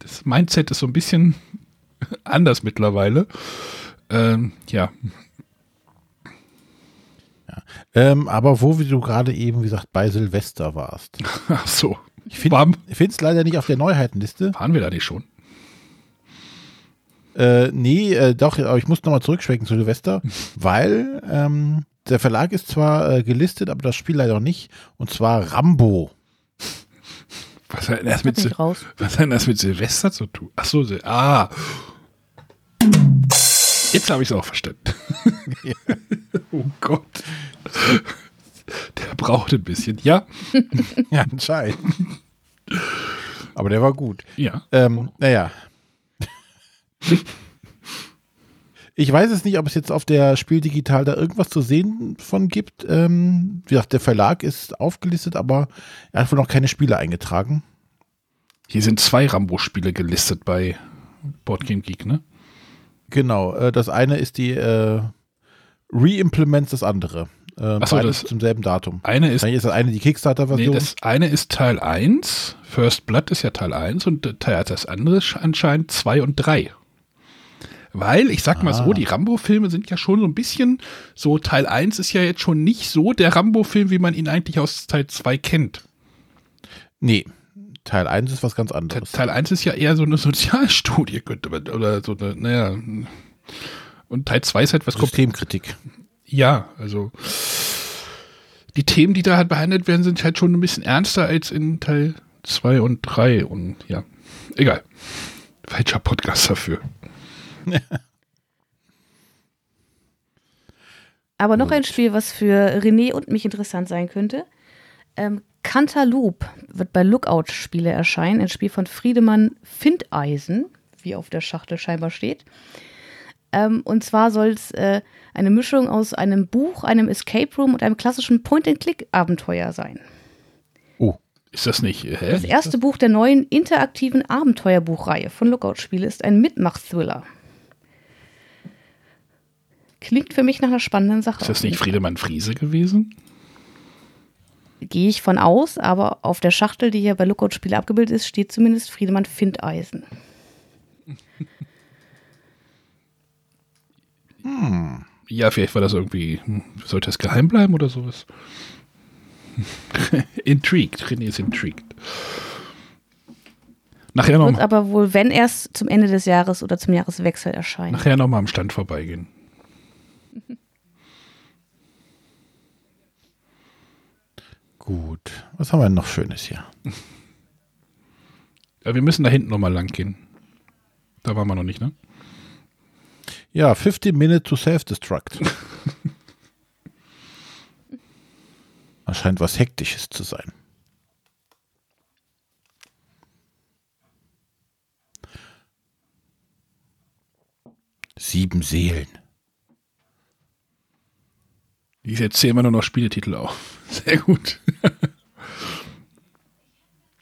das Mindset ist so ein bisschen anders mittlerweile. Ähm, ja, Ähm, aber wo wie du gerade eben, wie gesagt, bei Silvester warst. ach so. Ich finde es leider nicht auf der Neuheitenliste. waren wir da nicht schon? Äh, nee, äh, doch, aber ich muss nochmal zurückschwenken zu Silvester, weil ähm, der Verlag ist zwar äh, gelistet, aber das Spiel leider noch nicht. Und zwar Rambo. Was hat denn das mit, Sil raus. was hat denn das mit Silvester zu tun? Ach so, Sil ah. Jetzt habe ich es auch verstanden. oh Gott. Der braucht ein bisschen, ja. ja, anscheinend. Aber der war gut. Ja. Ähm, naja. Ich weiß es nicht, ob es jetzt auf der Spiel Digital da irgendwas zu sehen von gibt. Ähm, wie gesagt, der Verlag ist aufgelistet, aber er hat wohl noch keine Spiele eingetragen. Hier sind zwei Rambo-Spiele gelistet bei Boardgame Geek, ne? Genau. Äh, das eine ist die äh, Re-Implements, das andere. Äh, Ach so, das zum selben Datum. Eine ist, ist das eine die Kickstarter-Version. nee, das eine ist Teil 1, First Blood ist ja Teil 1 und Teil, das andere ist anscheinend 2 und 3. Weil, ich sag mal so, Ah. die Rambo-Filme sind ja schon so ein bisschen, so Teil 1 ist ja jetzt schon nicht so der Rambo-Film, wie man ihn eigentlich aus Teil 2 kennt. nee, Teil 1 ist was ganz anderes. Teil 1 ist ja eher so eine Sozialstudie, könnte man, oder so eine, naja. Und Teil 2 ist halt was Systemkritik. Ja, also die Themen, die da halt behandelt werden, sind halt schon ein bisschen ernster als in Teil 2 und 3 und ja, egal. Falscher Podcast dafür. Aber noch ein Spiel, was für René und mich interessant sein könnte. Ähm, Cantaloupe wird bei Lookout-Spiele erscheinen. Ein Spiel von Friedemann Findeisen, wie auf der Schachtel scheinbar steht. Ähm, und zwar soll es äh, eine Mischung aus einem Buch, einem Escape Room und einem klassischen Point-and-Click-Abenteuer sein. Oh, Ist das nicht? äh, Hä? Das erste Buch der neuen interaktiven Abenteuerbuchreihe von Lookout-Spiele ist ein Mitmach-Thriller. Klingt für mich nach einer spannenden Sache. Ist das nicht Friedemann Friese gewesen? Gehe ich von aus, aber auf der Schachtel, die hier bei Lookout Spiele abgebildet ist, steht zumindest Friedemann Findeisen. Ja, vielleicht war das irgendwie, hm, sollte das geheim bleiben oder sowas? intrigued, René ist intrigued. Nachher Wird noch, aber wohl, wenn erst zum Ende des Jahres oder zum Jahreswechsel erscheinen. nachher noch mal am Stand vorbeigehen. Gut. Was haben wir denn noch Schönes hier? Ja, wir müssen da hinten noch mal lang gehen. Da waren wir noch nicht, ne? Ja, 15 Minute to Self-Destruct. Das scheint was Hektisches zu sein. Sieben Seelen. Ich erzähle immer nur noch Spieletitel auf. Sehr gut.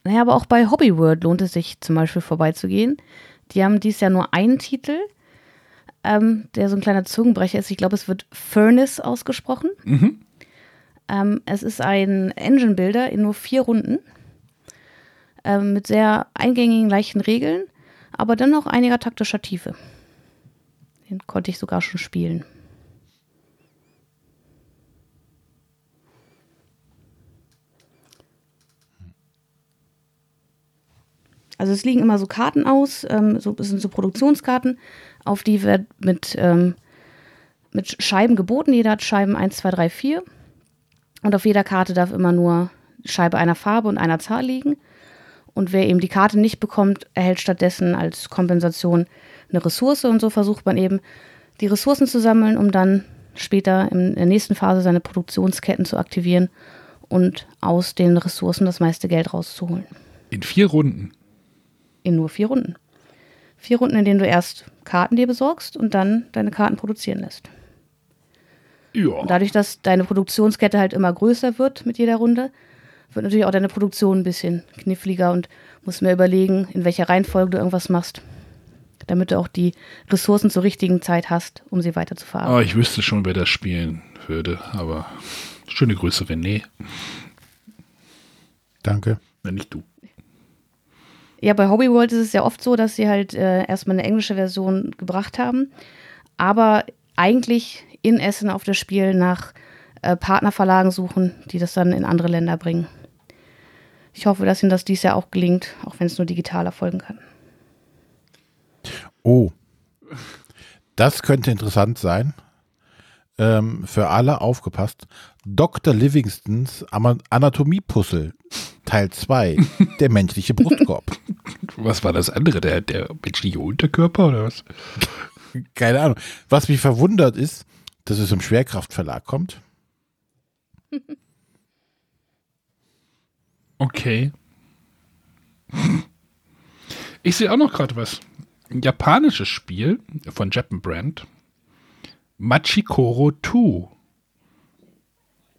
Naja, aber auch bei Hobbyworld lohnt es sich zum Beispiel vorbeizugehen. Die haben dies Jahr nur einen Titel, ähm, der so ein kleiner Zungenbrecher ist. Ich glaube, es wird Furnace ausgesprochen. Ähm, es ist ein Engine-Builder in nur vier Runden ähm, mit sehr eingängigen, leichten Regeln, aber dennoch einiger taktischer Tiefe. Den konnte ich sogar schon spielen. Also es liegen immer so Karten aus, ähm, so, es sind so Produktionskarten, auf die wird mit, ähm, mit Scheiben geboten. Jeder hat Scheiben 1, 2, 3, 4. Und auf jeder Karte darf immer nur Scheibe einer Farbe und einer Zahl liegen. Und wer eben die Karte nicht bekommt, erhält stattdessen als Kompensation eine Ressource. Und so versucht man eben, die Ressourcen zu sammeln, um dann später in der nächsten Phase seine Produktionsketten zu aktivieren und aus den Ressourcen das meiste Geld rauszuholen. In vier Runden. In nur vier Runden. Vier Runden, in denen du erst Karten dir besorgst und dann deine Karten produzieren lässt. Ja. Und dadurch, dass deine Produktionskette halt immer größer wird mit jeder Runde, wird natürlich auch deine Produktion ein bisschen kniffliger und musst mir überlegen, in welcher Reihenfolge du irgendwas machst, damit du auch die Ressourcen zur richtigen Zeit hast, um sie weiter zu Oh, verarbeiten. ich wüsste schon, wer das spielen würde, aber schöne Grüße, René. Danke. Wenn nicht du. Ja, bei Hobby World ist es ja oft so, dass sie halt äh, erstmal eine englische Version gebracht haben, aber eigentlich in Essen auf das Spiel nach äh, Partnerverlagen suchen, die das dann in andere Länder bringen. Ich hoffe, dass ihnen das dies Jahr auch gelingt, auch wenn es nur digital erfolgen kann. Oh. Das könnte interessant sein. Ähm, für alle aufgepasst. Dr. Livingstons Anatomie-Puzzle, Teil 2, der menschliche Brustkorb. Was war das andere? Der, der menschliche Unterkörper oder was? Keine Ahnung. Was mich verwundert ist, dass es im Schwerkraftverlag kommt. Okay. Ich sehe auch noch gerade was. Ein japanisches Spiel von Japan Brand. Machikoro 2.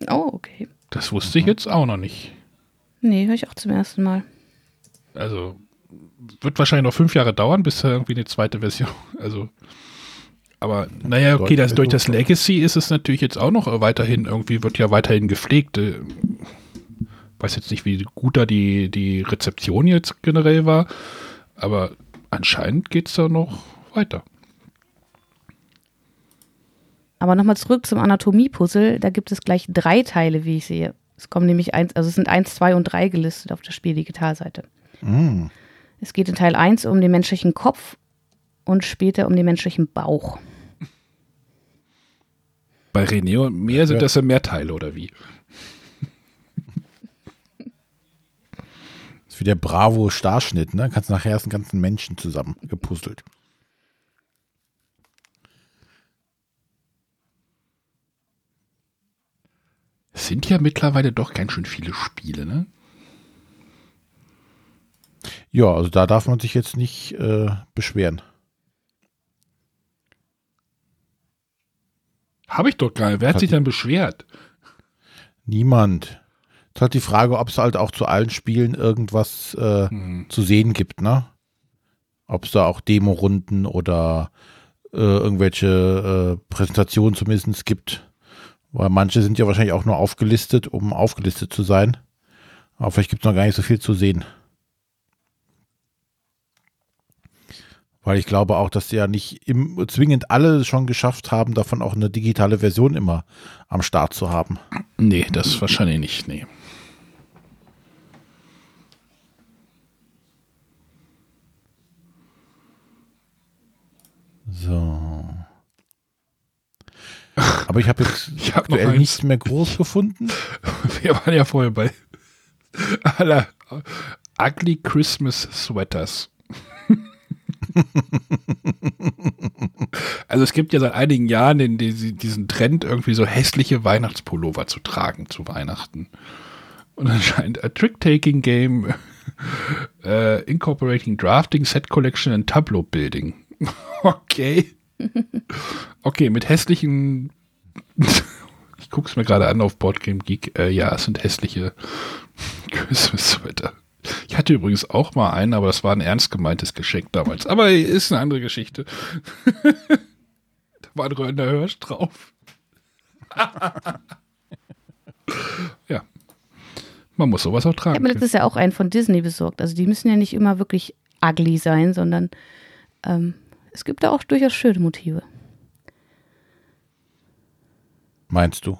Oh, okay. Das wusste ich jetzt auch noch nicht. Nee, höre ich auch zum ersten Mal. Also wird wahrscheinlich noch fünf Jahre dauern, bis da irgendwie eine zweite Version. Also, aber naja, okay, das, durch das Legacy ist es natürlich jetzt auch noch weiterhin irgendwie, wird ja weiterhin gepflegt. Äh, weiß jetzt nicht, wie gut da die, die Rezeption jetzt generell war, aber anscheinend geht es da noch weiter. Aber nochmal zurück zum Anatomie-Puzzle. Da gibt es gleich drei Teile, wie ich sehe. Es kommen nämlich eins, also es sind eins, zwei und drei gelistet auf der Spieldigitalseite. Mm. Es geht in Teil 1 um den menschlichen Kopf und später um den menschlichen Bauch. Bei René und mir sind das ja mehr Teile, oder wie? Das ist wie der Bravo-Starschnitt, ne? Kannst nachher erst einen ganzen Menschen zusammen Es sind ja mittlerweile doch ganz schön viele Spiele, ne? Ja, also da darf man sich jetzt nicht äh, beschweren. Habe ich doch gar nicht. Wer hat, sich denn beschwert? Niemand. Es ist halt die Frage, ob es halt auch zu allen Spielen irgendwas äh, hm. zu sehen gibt, ne? Ob es da auch Demo-Runden oder äh, irgendwelche äh, Präsentationen zumindest gibt. Weil manche sind ja wahrscheinlich auch nur aufgelistet, um aufgelistet zu sein. Aber vielleicht gibt es noch gar nicht so viel zu sehen. Weil ich glaube auch, dass sie ja nicht im, zwingend alle schon geschafft haben, davon auch eine digitale Version immer am Start zu haben. Nee, das wahrscheinlich nicht, nee. So. Aber ich habe jetzt ich hab aktuell nichts mehr groß gefunden. Wir waren ja vorher bei aller Ugly Christmas Sweaters. also es gibt ja seit einigen Jahren den, den, diesen Trend, irgendwie so hässliche Weihnachtspullover zu tragen zu Weihnachten. Und anscheinend a Trick-Taking Game uh, incorporating Drafting, Set Collection and Tableau Building. okay. Okay, mit hässlichen. ich gucke es mir gerade an auf Boardgame Geek. Äh, ja, es sind hässliche Christmas-Sweater. Ich hatte übrigens auch mal einen, aber das war ein ernst gemeintes Geschenk damals. Aber ist eine andere Geschichte. da war ein Röhrender Hirsch drauf. ja. Man muss sowas auch tragen. Ich habe mir letztes Jahr auch einen von Disney besorgt. Also die müssen ja nicht immer wirklich ugly sein, sondern ähm, es gibt da auch durchaus schöne Motive. Meinst du?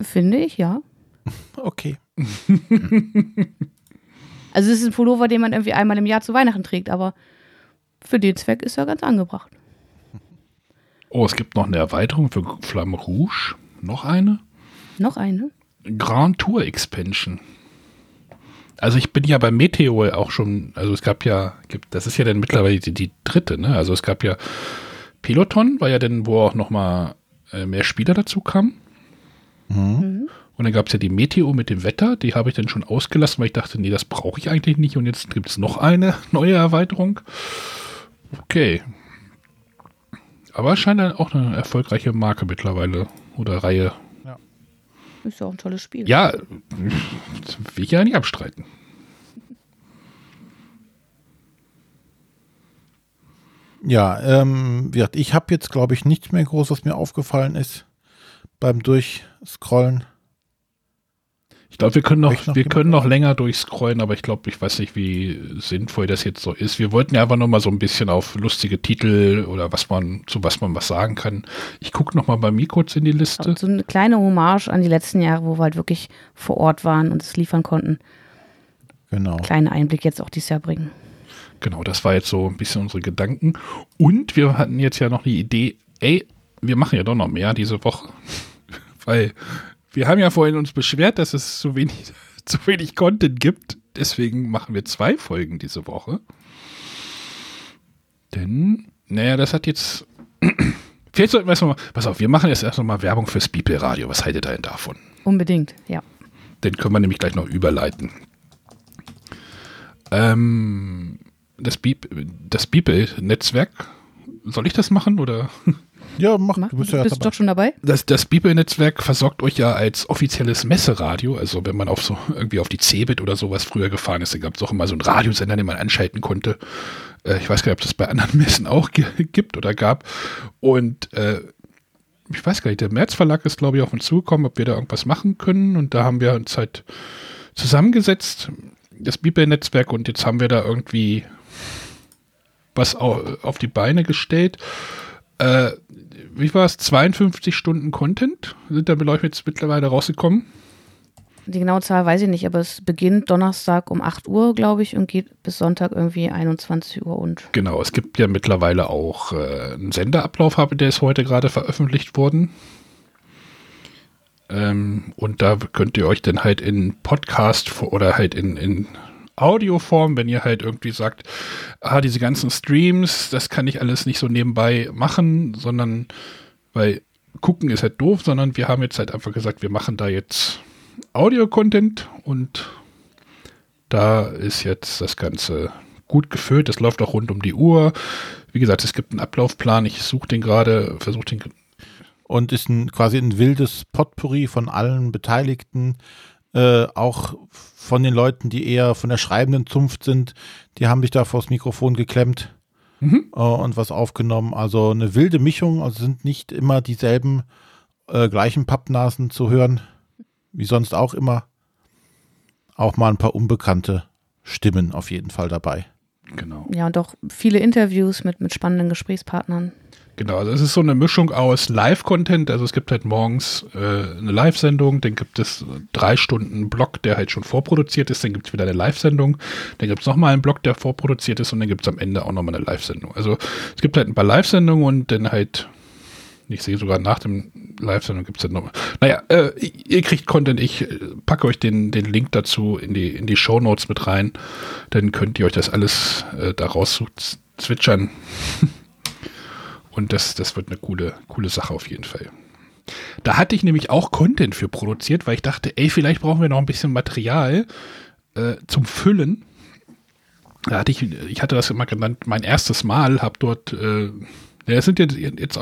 Finde ich, ja. Okay. also es ist ein Pullover, den man irgendwie einmal im Jahr zu Weihnachten trägt, aber für den Zweck ist er ganz angebracht. Oh, es gibt noch eine Erweiterung für Flamme Rouge. Noch eine? Noch eine? Grand Tour Expansion. Also ich bin ja bei Meteor auch schon, also es gab ja, das ist ja dann mittlerweile die, die dritte, ne? Also es gab ja Peloton, war ja dann, wo auch nochmal äh, mehr Spieler dazu kamen. Mhm. Und dann gab es ja die Meteor mit dem Wetter, die habe ich dann schon ausgelassen, weil ich dachte, nee, das brauche ich eigentlich nicht. Und jetzt gibt es noch eine neue Erweiterung. Okay. Aber es scheint dann auch eine erfolgreiche Marke mittlerweile oder Reihe ist ja auch ein tolles Spiel. Ja, will ich ja nicht abstreiten. Ja, ähm, ich habe jetzt, glaube ich, nichts mehr groß, was mir aufgefallen ist beim Durchscrollen. Ich glaube, wir können noch, noch wir können noch länger durchscrollen, aber ich glaube, ich weiß nicht, wie sinnvoll das jetzt so ist. Wir wollten ja einfach nur mal so ein bisschen auf lustige Titel oder was man, zu was man was sagen kann. Ich gucke noch mal bei mir kurz in die Liste. So eine kleine Hommage an die letzten Jahre, wo wir halt wirklich vor Ort waren und es liefern konnten. Genau. Kleinen Einblick jetzt auch dieses Jahr bringen. Genau, das war jetzt so ein bisschen unsere Gedanken. Und wir hatten jetzt ja noch die Idee, ey, wir machen ja doch noch mehr diese Woche. Weil wir haben ja vorhin uns beschwert, dass es zu wenig, zu wenig Content gibt. Deswegen machen wir zwei Folgen diese Woche. Denn, naja, das hat jetzt Vielleicht sollten wir erstmal, pass auf, wir machen jetzt erst nochmal Werbung fürs Beeple Radio. Was haltet ihr denn davon? Unbedingt, ja. Den können wir nämlich gleich noch überleiten. Ähm, das Beeple-Netzwerk, soll ich das machen oder? Ja, mach, Mach, du du bist ja bist dabei. doch schon dabei. Das, das Beeple-Netzwerk versorgt euch ja als offizielles Messeradio. Also wenn man auf so irgendwie auf die Cebit oder sowas früher gefahren ist, da gab es auch immer so einen Radiosender, den man anschalten konnte. Äh, ich weiß gar nicht, ob das bei anderen Messen auch gibt oder gab. Und äh, ich weiß gar nicht, der März Verlag ist, glaube ich, auf uns zugekommen, ob wir da irgendwas machen können. Und da haben wir uns halt zusammengesetzt, das Beeple-Netzwerk, und jetzt haben wir da irgendwie was au- auf die Beine gestellt. Äh, wie war es? 52 Stunden Content sind da jetzt mittlerweile rausgekommen. Die genaue Zahl weiß ich nicht, aber es beginnt Donnerstag um 8 Uhr, glaube ich, und geht bis Sonntag irgendwie 21 Uhr und. Genau, es gibt ja mittlerweile auch äh, einen Senderablauf, habe, der ist heute gerade veröffentlicht worden. Ähm, und da könnt ihr euch dann halt in Podcast oder halt in, in Audioform, wenn ihr halt irgendwie sagt, ah, diese ganzen Streams, das kann ich alles nicht so nebenbei machen, sondern weil gucken ist halt doof, sondern wir haben jetzt halt einfach gesagt, wir machen da jetzt Audio-Content und da ist jetzt das Ganze gut gefüllt. Es läuft auch rund um die Uhr. Wie gesagt, es gibt einen Ablaufplan. Ich suche den gerade, versuche den. und ist ein, quasi ein wildes Potpourri von allen Beteiligten, äh, auch von den Leuten, die eher von der schreibenden Zunft sind, die haben sich da vors Mikrofon geklemmt Mhm. äh, und was aufgenommen. Also eine wilde Mischung, also sind nicht immer dieselben äh, gleichen Pappnasen zu hören, wie sonst auch immer. Auch mal ein paar unbekannte Stimmen auf jeden Fall dabei. Genau. Ja, und auch viele Interviews mit, mit spannenden Gesprächspartnern. Genau, also es ist so eine Mischung aus Live-Content, also es gibt halt morgens äh, eine Live-Sendung, dann gibt es drei Stunden Block, der halt schon vorproduziert ist, dann gibt es wieder eine Live-Sendung, dann gibt es nochmal einen Block, der vorproduziert ist und dann gibt es am Ende auch nochmal eine Live-Sendung. Also es gibt halt ein paar Live-Sendungen und dann halt, ich sehe sogar nach dem Live-Sendung gibt es dann nochmal. Naja, äh, ihr kriegt Content, ich äh, packe euch den, den Link dazu in die, in die Show Notes mit rein, dann könnt ihr euch das alles äh, da raus zwitschern. Und das, das wird eine coole, coole Sache auf jeden Fall. Da hatte ich nämlich auch Content für produziert, weil ich dachte, ey, vielleicht brauchen wir noch ein bisschen Material äh, zum Füllen. Da hatte ich, ich hatte das immer genannt, mein erstes Mal, habe dort, äh, ja, es sind jetzt, jetzt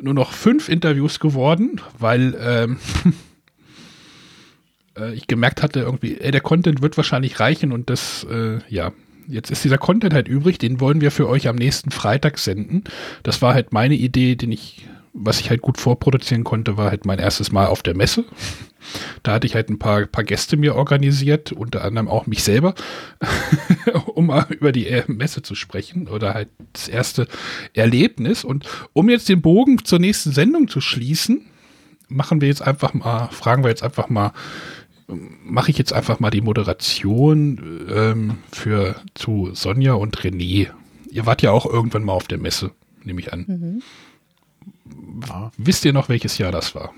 nur noch fünf Interviews geworden, weil ähm, äh, ich gemerkt hatte, irgendwie, ey, der Content wird wahrscheinlich reichen und das, äh, ja, jetzt ist dieser Content halt übrig, den wollen wir für euch am nächsten Freitag senden. Das war halt meine Idee, den ich, was ich halt gut vorproduzieren konnte, war halt mein erstes Mal auf der Messe. Da hatte ich halt ein paar, paar Gäste mir organisiert, unter anderem auch mich selber, um mal über die äh, Messe zu sprechen oder halt das erste Erlebnis. Und um jetzt den Bogen zur nächsten Sendung zu schließen, machen wir jetzt einfach mal, fragen wir jetzt einfach mal, mache ich jetzt einfach mal die Moderation ähm, für zu Sonja und René. Ihr wart ja auch irgendwann mal auf der Messe, nehme ich an. Mhm. Ja. Wisst ihr noch, welches Jahr das war?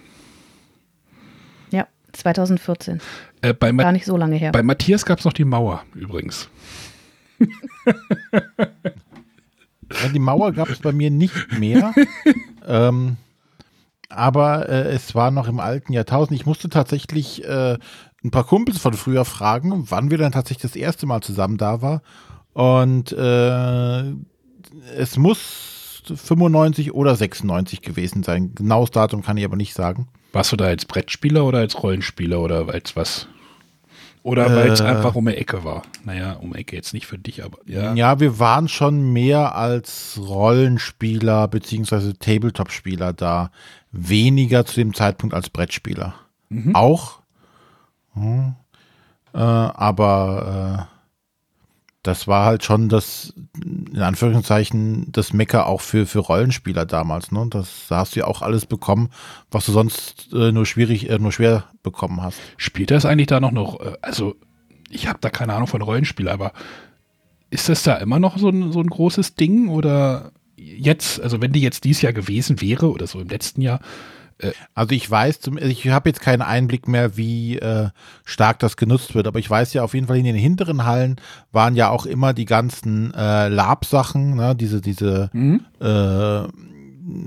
Ja, 2014. Äh, bei, Gar nicht so lange her. bei Matthias gab es noch die Mauer übrigens. Ja, die Mauer gab es bei mir nicht mehr. ähm, aber äh, es war noch im alten Jahrtausend. Ich musste tatsächlich äh, ein paar Kumpels von früher fragen, wann wir dann tatsächlich das erste Mal zusammen da war. Und äh, es muss 95 oder 96 gewesen sein. Genaues Datum kann ich aber nicht sagen. Warst du da als Brettspieler oder als Rollenspieler oder als was? Oder weil es Äh. einfach um die Ecke war? Naja, um die Ecke jetzt nicht für dich, aber ja. Ja, wir waren schon mehr als Rollenspieler beziehungsweise Tabletop-Spieler da. Weniger zu dem Zeitpunkt als Brettspieler. Auch. Hm. Äh, aber äh, das war halt schon das, in Anführungszeichen, das Mecker auch für, für Rollenspieler damals. Ne? Das, da hast du ja auch alles bekommen, was du sonst äh, nur schwierig, äh, nur schwer bekommen hast. Spielt das eigentlich da noch noch? äh, Also, ich habe da keine Ahnung von Rollenspiel, aber ist das da immer noch so ein, so ein großes Ding oder jetzt, also wenn die jetzt dieses Jahr gewesen wäre oder so im letzten Jahr, Also ich weiß, ich habe jetzt keinen Einblick mehr, wie äh, stark das genutzt wird, aber ich weiß ja auf jeden Fall in den hinteren Hallen waren ja auch immer die ganzen äh, Lab-Sachen, ne, diese diese Mhm. äh,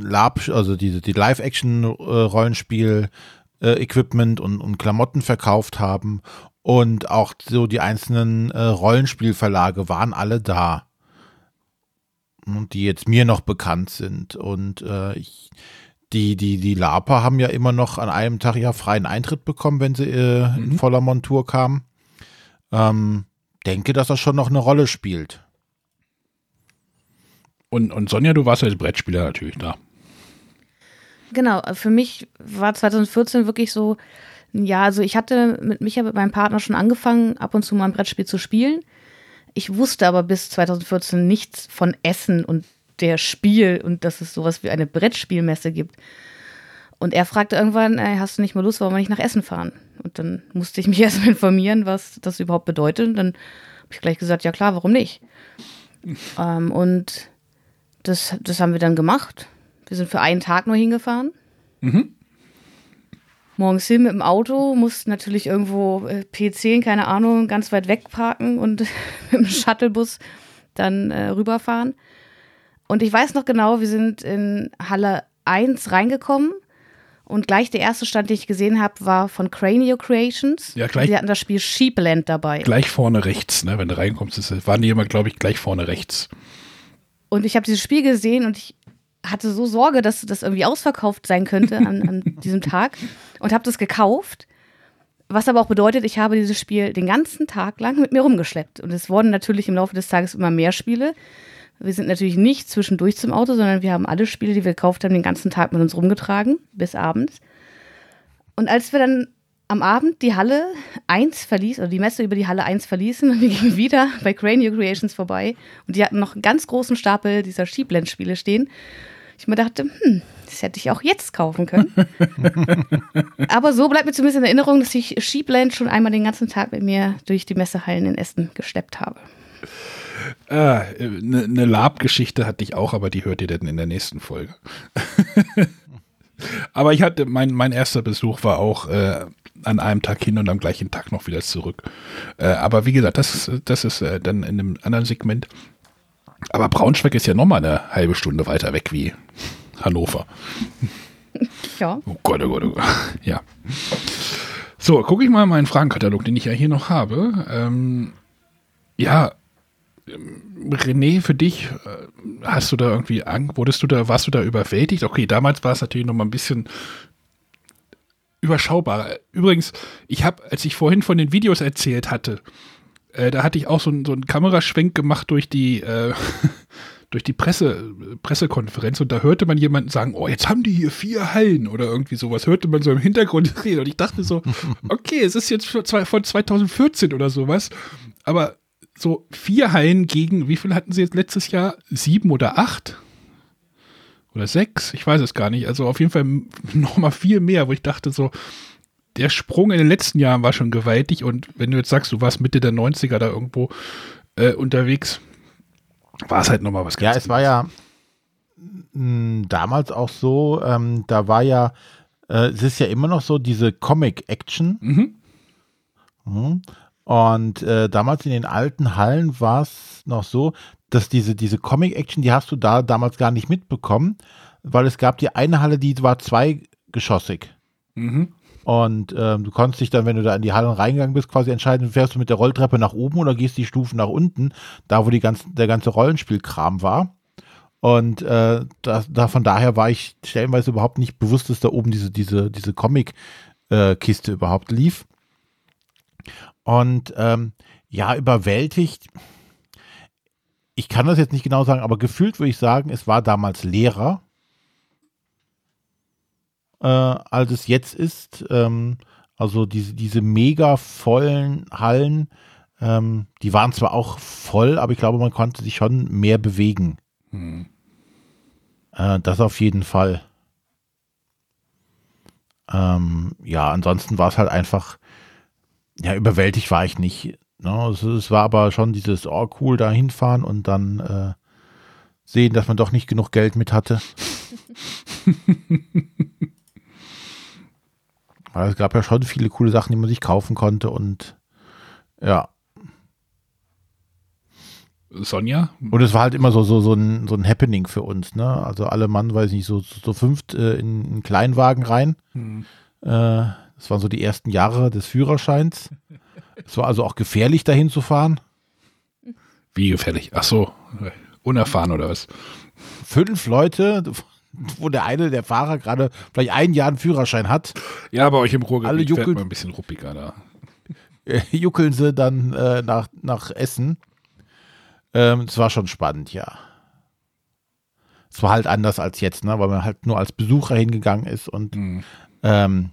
Lab, also diese die Live-Action-Rollenspiel äh, Equipment und, und Klamotten verkauft haben und auch so die einzelnen äh, Rollenspielverlage waren alle da, die jetzt mir noch bekannt sind und äh, ich, die, die, die Lapa haben ja immer noch an einem Tag ja freien Eintritt bekommen, wenn sie äh, mhm. in voller Montur kamen. Ähm, denke, dass das schon noch eine Rolle spielt. Und, und Sonja, du warst als Brettspieler natürlich da. Genau, für mich war 2014 wirklich so, ja, also ich hatte mit Micha, mit meinem Partner schon angefangen, ab und zu mal ein Brettspiel zu spielen. Ich wusste aber bis 2014 nichts von Essen und der Spiel und dass es sowas wie eine Brettspielmesse gibt. Und er fragte irgendwann, ey, hast du nicht mal Lust, warum wir nicht nach Essen fahren? Und dann musste ich mich erstmal informieren, was das überhaupt bedeutet. Und dann habe ich gleich gesagt, ja klar, warum nicht? ähm, und das, das haben wir dann gemacht. Wir sind für einen Tag nur hingefahren. Mhm. Morgens hin mit dem Auto, mussten natürlich irgendwo äh, P10, keine Ahnung, ganz weit weg parken und mit dem Shuttlebus dann äh, rüberfahren. Und ich weiß noch genau, wir sind in Halle 1 reingekommen und gleich der erste Stand, den ich gesehen habe, war von Cranio Creations. Ja, gleich. Die hatten das Spiel Sheepland dabei. Gleich vorne rechts, ne? Wenn du reinkommst, ist, waren die immer, glaube ich, gleich vorne rechts. Und ich habe dieses Spiel gesehen und ich hatte so Sorge, dass das irgendwie ausverkauft sein könnte an, an diesem Tag und habe das gekauft. Was aber auch bedeutet, ich habe dieses Spiel den ganzen Tag lang mit mir rumgeschleppt. Und es wurden natürlich im Laufe des Tages immer mehr Spiele. Wir sind natürlich nicht zwischendurch zum Auto, sondern wir haben alle Spiele, die wir gekauft haben, den ganzen Tag mit uns rumgetragen, bis abends. Und als wir dann am Abend die Halle 1 verließ, oder die Messe über die Halle 1 verließen und wir gingen wieder bei Cranio Creations vorbei und die hatten noch einen ganz großen Stapel dieser Sheepland-Spiele stehen. Ich mir dachte, hm, das hätte ich auch jetzt kaufen können. Aber so bleibt mir zumindest in Erinnerung, dass ich Sheepland schon einmal den ganzen Tag mit mir durch die Messehallen in Essen gesteppt habe. Eine äh, ne, ne Lab-Geschichte hatte ich auch, aber die hört ihr dann in der nächsten Folge. aber ich hatte, mein, mein erster Besuch war auch äh, an einem Tag hin und am gleichen Tag noch wieder zurück. Äh, aber wie gesagt, das, das ist äh, dann in einem anderen Segment. Aber Braunschweig ist ja nochmal eine halbe Stunde weiter weg wie Hannover. Ja. Oh Gott, oh Gott, oh Gott. Ja. So, gucke ich mal meinen Fragenkatalog, den ich ja hier noch habe. Ähm, ja, René, für dich, äh, hast du da irgendwie Angst, wurdest du da, warst du da überwältigt? Okay, damals war es natürlich noch mal ein bisschen überschaubar. Übrigens, ich habe, als ich vorhin von den Videos erzählt hatte, äh, da hatte ich auch so, so einen Kameraschwenk gemacht durch die, äh, durch die Presse, Pressekonferenz und da hörte man jemanden sagen, oh, jetzt haben die hier vier Hallen oder irgendwie sowas, hörte man so im Hintergrund reden und ich dachte so, okay, es ist jetzt von 2014 oder sowas, aber so vier Hallen gegen, wie viel hatten sie jetzt letztes Jahr? Sieben oder acht? Oder sechs? Ich weiß es gar nicht. Also auf jeden Fall nochmal viel mehr, wo ich dachte so, der Sprung in den letzten Jahren war schon gewaltig und wenn du jetzt sagst, du warst Mitte der 90er da irgendwo äh, unterwegs, war es halt nochmal was ganz Ja, es war ja mh, damals auch so, ähm, da war ja, äh, es ist ja immer noch so diese Comic-Action. Mhm. Mhm. Und äh, damals in den alten Hallen war es noch so, dass diese, diese Comic-Action, die hast du da damals gar nicht mitbekommen, weil es gab die eine Halle, die war zweigeschossig. Mhm. Und ähm, du konntest dich dann, wenn du da in die Hallen reingegangen bist, quasi entscheiden, fährst du mit der Rolltreppe nach oben oder gehst die Stufen nach unten, da wo die ganzen, der ganze Rollenspielkram war. Und äh, das, da, von daher war ich stellenweise überhaupt nicht bewusst, dass da oben diese, diese, diese Comic-Kiste äh, überhaupt lief. Und ähm, ja, überwältigt. Ich kann das jetzt nicht genau sagen, aber gefühlt würde ich sagen, es war damals leerer, äh, als es jetzt ist. Ähm, also diese, diese mega vollen Hallen, ähm, die waren zwar auch voll, aber ich glaube, man konnte sich schon mehr bewegen. Hm. Äh, das auf jeden Fall. Ähm, ja, ansonsten war es halt einfach ja, überwältigt war ich nicht. Ne? Es, es, war aber schon dieses, oh cool, da hinfahren und dann äh, sehen, dass man doch nicht genug Geld mit hatte. Weil es gab ja schon viele coole Sachen, die man sich kaufen konnte und ja. Sonja? Und es war halt immer so, so, so, ein, so ein Happening für uns, ne? Also alle Mann, weiß ich nicht, so, so fünft äh, in einen Kleinwagen rein. Hm. Äh, das waren so die ersten Jahre des Führerscheins. Es war also auch gefährlich, dahin zu fahren. Wie gefährlich? Ach so, unerfahren oder was? Fünf Leute, wo der eine, der Fahrer, gerade vielleicht ein Jahr einen Führerschein hat. Ja, bei euch im Ruhrgebiet Alle juckeln, fährt man ein bisschen ruppiger da. Juckeln sie dann äh, nach, nach Essen. Ähm, es war schon spannend, ja. Es war halt anders als jetzt, ne? weil man halt nur als Besucher hingegangen ist und mhm. ähm,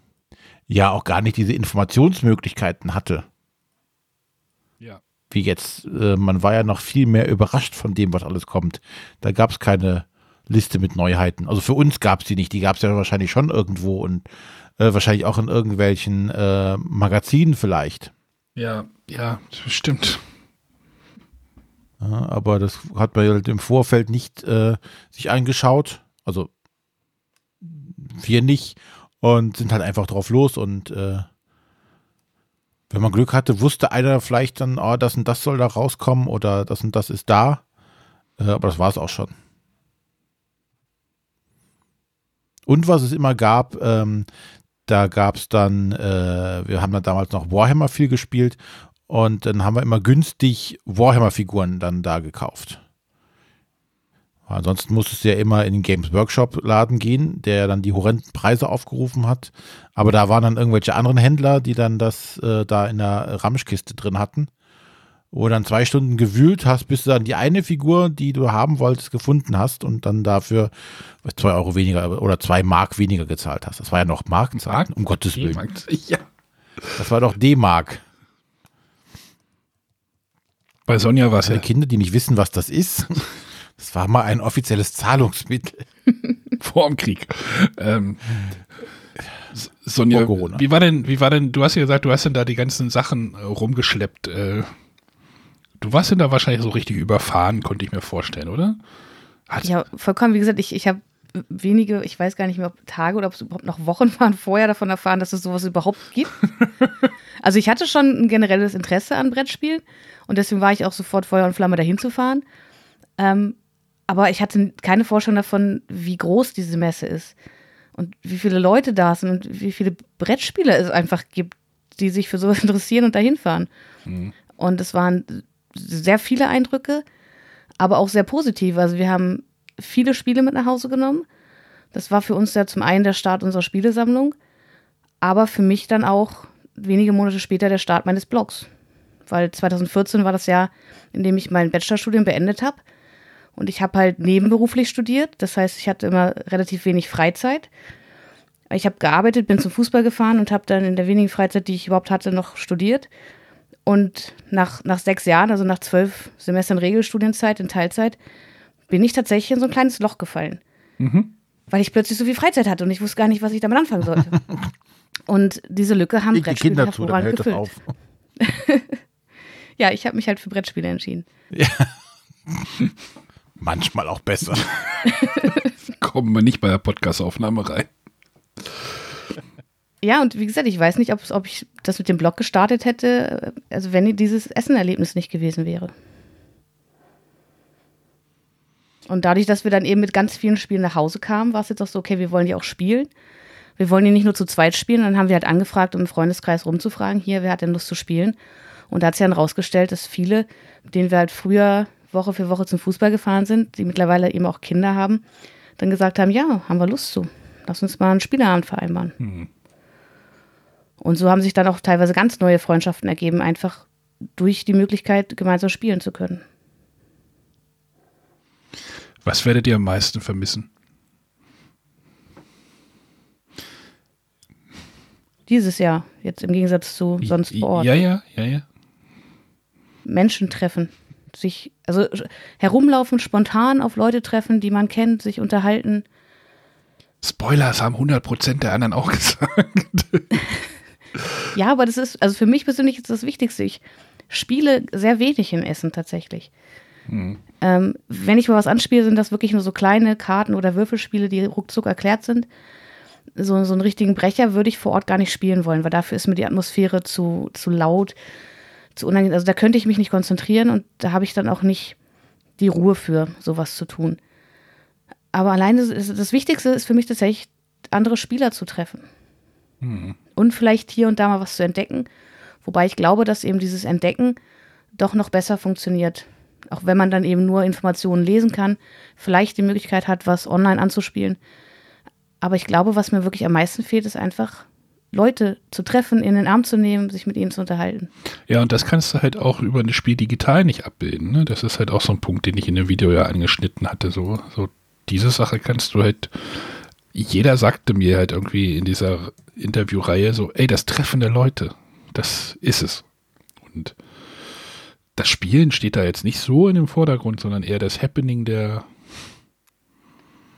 ja auch gar nicht diese Informationsmöglichkeiten hatte. Wie jetzt. Äh, man war ja noch viel mehr überrascht von dem, was alles kommt. Da gab es keine Liste mit Neuheiten. Also für uns gab es die nicht. Die gab es ja wahrscheinlich schon irgendwo und äh, wahrscheinlich auch in irgendwelchen äh, Magazinen vielleicht. Ja, ja, stimmt. Ja, aber das hat man halt im Vorfeld nicht äh, sich angeschaut. Also wir nicht. Und sind halt einfach drauf los. Und äh, wenn man Glück hatte, wusste einer vielleicht dann, oh, das und das soll da rauskommen oder das und das ist da. Äh, aber das war es auch schon. Und was es immer gab, ähm, da gab es dann, äh, wir haben da damals noch Warhammer viel gespielt und dann haben wir immer günstig Warhammer-Figuren dann da gekauft. Ansonsten musstest du ja immer in den Games Workshop-Laden gehen, der dann die horrenden Preise aufgerufen hat. Aber da waren dann irgendwelche anderen Händler, die dann das äh, da in der Ramschkiste drin hatten. Wo du dann zwei Stunden gewühlt hast, bis du dann die eine Figur, die du haben wolltest, gefunden hast und dann dafür zwei Euro weniger oder zwei Mark weniger gezahlt hast. Das war ja noch Markenzahlen, um Gottes Willen. Ja. Das war doch D-Mark. Bei Sonja war es ja. Kinder, die nicht wissen, was das ist. Das war mal ein offizielles Zahlungsmittel. Vor dem Krieg. Ähm, Sonja, wie war denn, wie war denn, du hast ja gesagt, du hast denn da die ganzen Sachen äh, rumgeschleppt. Äh, du warst denn da wahrscheinlich so richtig überfahren, konnte ich mir vorstellen, oder? Hat ja, vollkommen. Wie gesagt, ich, ich habe wenige, ich weiß gar nicht mehr, ob Tage oder ob es überhaupt noch Wochen waren, vorher davon erfahren, dass es sowas überhaupt gibt. also ich hatte schon ein generelles Interesse an Brettspielen und deswegen war ich auch sofort Feuer und Flamme dahin zu fahren. Ähm, aber ich hatte keine Vorstellung davon, wie groß diese Messe ist und wie viele Leute da sind und wie viele Brettspieler es einfach gibt, die sich für sowas interessieren und dahin fahren. Mhm. Und es waren sehr viele Eindrücke, aber auch sehr positiv. Also wir haben viele Spiele mit nach Hause genommen. Das war für uns ja zum einen der Start unserer Spielesammlung, aber für mich dann auch wenige Monate später der Start meines Blogs. Weil 2014 war das Jahr, in dem ich mein Bachelorstudium beendet habe. Und ich habe halt nebenberuflich studiert. Das heißt, ich hatte immer relativ wenig Freizeit. Ich habe gearbeitet, bin zum Fußball gefahren und habe dann in der wenigen Freizeit, die ich überhaupt hatte, noch studiert. Und nach, nach sechs Jahren, also nach zwölf Semestern Regelstudienzeit in Teilzeit, bin ich tatsächlich in so ein kleines Loch gefallen. Mhm. Weil ich plötzlich so viel Freizeit hatte und ich wusste gar nicht, was ich damit anfangen sollte. und diese Lücke haben Brettspiele Kinder zu, gefüllt. ja, ich habe mich halt für Brettspiele entschieden. Ja. Manchmal auch besser. Kommen wir nicht bei der Podcast-Aufnahme rein. Ja, und wie gesagt, ich weiß nicht, ob ich das mit dem Blog gestartet hätte, also wenn dieses Essenerlebnis nicht gewesen wäre. Und dadurch, dass wir dann eben mit ganz vielen Spielen nach Hause kamen, war es jetzt auch so, okay, wir wollen die auch spielen. Wir wollen die nicht nur zu zweit spielen. Dann haben wir halt angefragt, um im Freundeskreis rumzufragen, hier, wer hat denn Lust zu spielen? Und da hat sich dann rausgestellt, dass viele, mit denen wir halt früher Woche für Woche zum Fußball gefahren sind, die mittlerweile eben auch Kinder haben, dann gesagt haben, ja, haben wir Lust zu. Lass uns mal einen Spieleabend vereinbaren. Mhm. Und so haben sich dann auch teilweise ganz neue Freundschaften ergeben, einfach durch die Möglichkeit, gemeinsam spielen zu können. Was werdet ihr am meisten vermissen? Dieses Jahr, jetzt im Gegensatz zu sonst vor Ort. Ja, ja, ja, ja. Menschen treffen, sich, also herumlaufen, spontan auf Leute treffen, die man kennt, sich unterhalten. Spoilers haben 100% der anderen auch gesagt. ja, aber das ist, also für mich persönlich ist das Wichtigste. Ich spiele sehr wenig im Essen tatsächlich. Mhm. Ähm, wenn ich mal was anspiele, sind das wirklich nur so kleine Karten oder Würfelspiele, die ruckzuck erklärt sind. So, so einen richtigen Brecher würde ich vor Ort gar nicht spielen wollen, weil dafür ist mir die Atmosphäre zu, zu laut, zu unangenehm. Also da könnte ich mich nicht konzentrieren und da habe ich dann auch nicht die Ruhe für, sowas zu tun. Aber alleine das Wichtigste ist für mich tatsächlich, andere Spieler zu treffen. Mhm. Und vielleicht hier und da mal was zu entdecken. Wobei ich glaube, dass eben dieses Entdecken doch noch besser funktioniert. Auch wenn man dann eben nur Informationen lesen kann, vielleicht die Möglichkeit hat, was online anzuspielen. Aber ich glaube, was mir wirklich am meisten fehlt, ist einfach Leute zu treffen, in den Arm zu nehmen, sich mit ihnen zu unterhalten. Ja, und das kannst du halt auch über ein Spiel digital nicht abbilden. Ne? Das ist halt auch so ein Punkt, den ich in dem Video ja angeschnitten hatte. So, so diese Sache kannst du halt. Jeder sagte mir halt irgendwie in dieser Interviewreihe so, ey, das Treffen der Leute, das ist es. Und das Spielen steht da jetzt nicht so in dem Vordergrund, sondern eher das Happening der.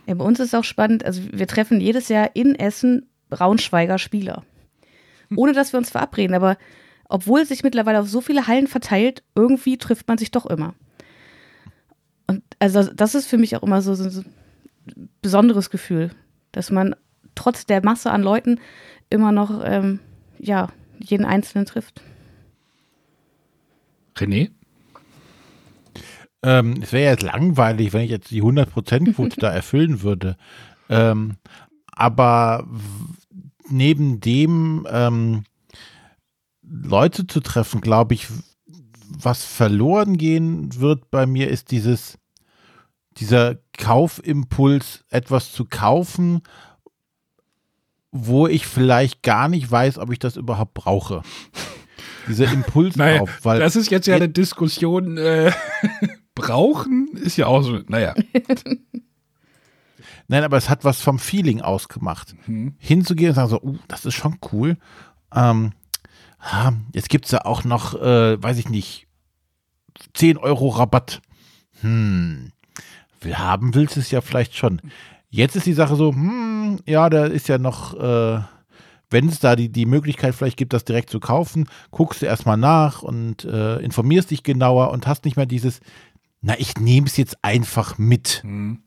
Ja, bei uns ist auch spannend, also wir treffen jedes Jahr in Essen Braunschweiger Spieler. Ohne dass wir uns verabreden, aber obwohl es sich mittlerweile auf so viele Hallen verteilt, irgendwie trifft man sich doch immer. Und also das ist für mich auch immer so, so ein besonderes Gefühl, dass man trotz der Masse an Leuten immer noch ähm, ja, jeden Einzelnen trifft. René? Ähm, es wäre jetzt langweilig, wenn ich jetzt die 100%-Quote da erfüllen würde. Ähm, aber neben dem ähm, Leute zu treffen, glaube ich, was verloren gehen wird bei mir, ist dieses, dieser Kaufimpuls, etwas zu kaufen, wo ich vielleicht gar nicht weiß, ob ich das überhaupt brauche. Dieser Impuls naja, weil das ist jetzt ja eine Diskussion. Äh, brauchen ist ja auch so, naja. Nein, aber es hat was vom Feeling ausgemacht. Mhm. Hinzugehen und sagen so, uh, das ist schon cool. Ähm, jetzt gibt es ja auch noch, äh, weiß ich nicht, 10 Euro Rabatt. Hm, will haben willst du es ja vielleicht schon. Jetzt ist die Sache so, hm, ja, da ist ja noch, äh, wenn es da die, die Möglichkeit vielleicht gibt, das direkt zu kaufen, guckst du erstmal nach und äh, informierst dich genauer und hast nicht mehr dieses, na, ich nehme es jetzt einfach mit. Mhm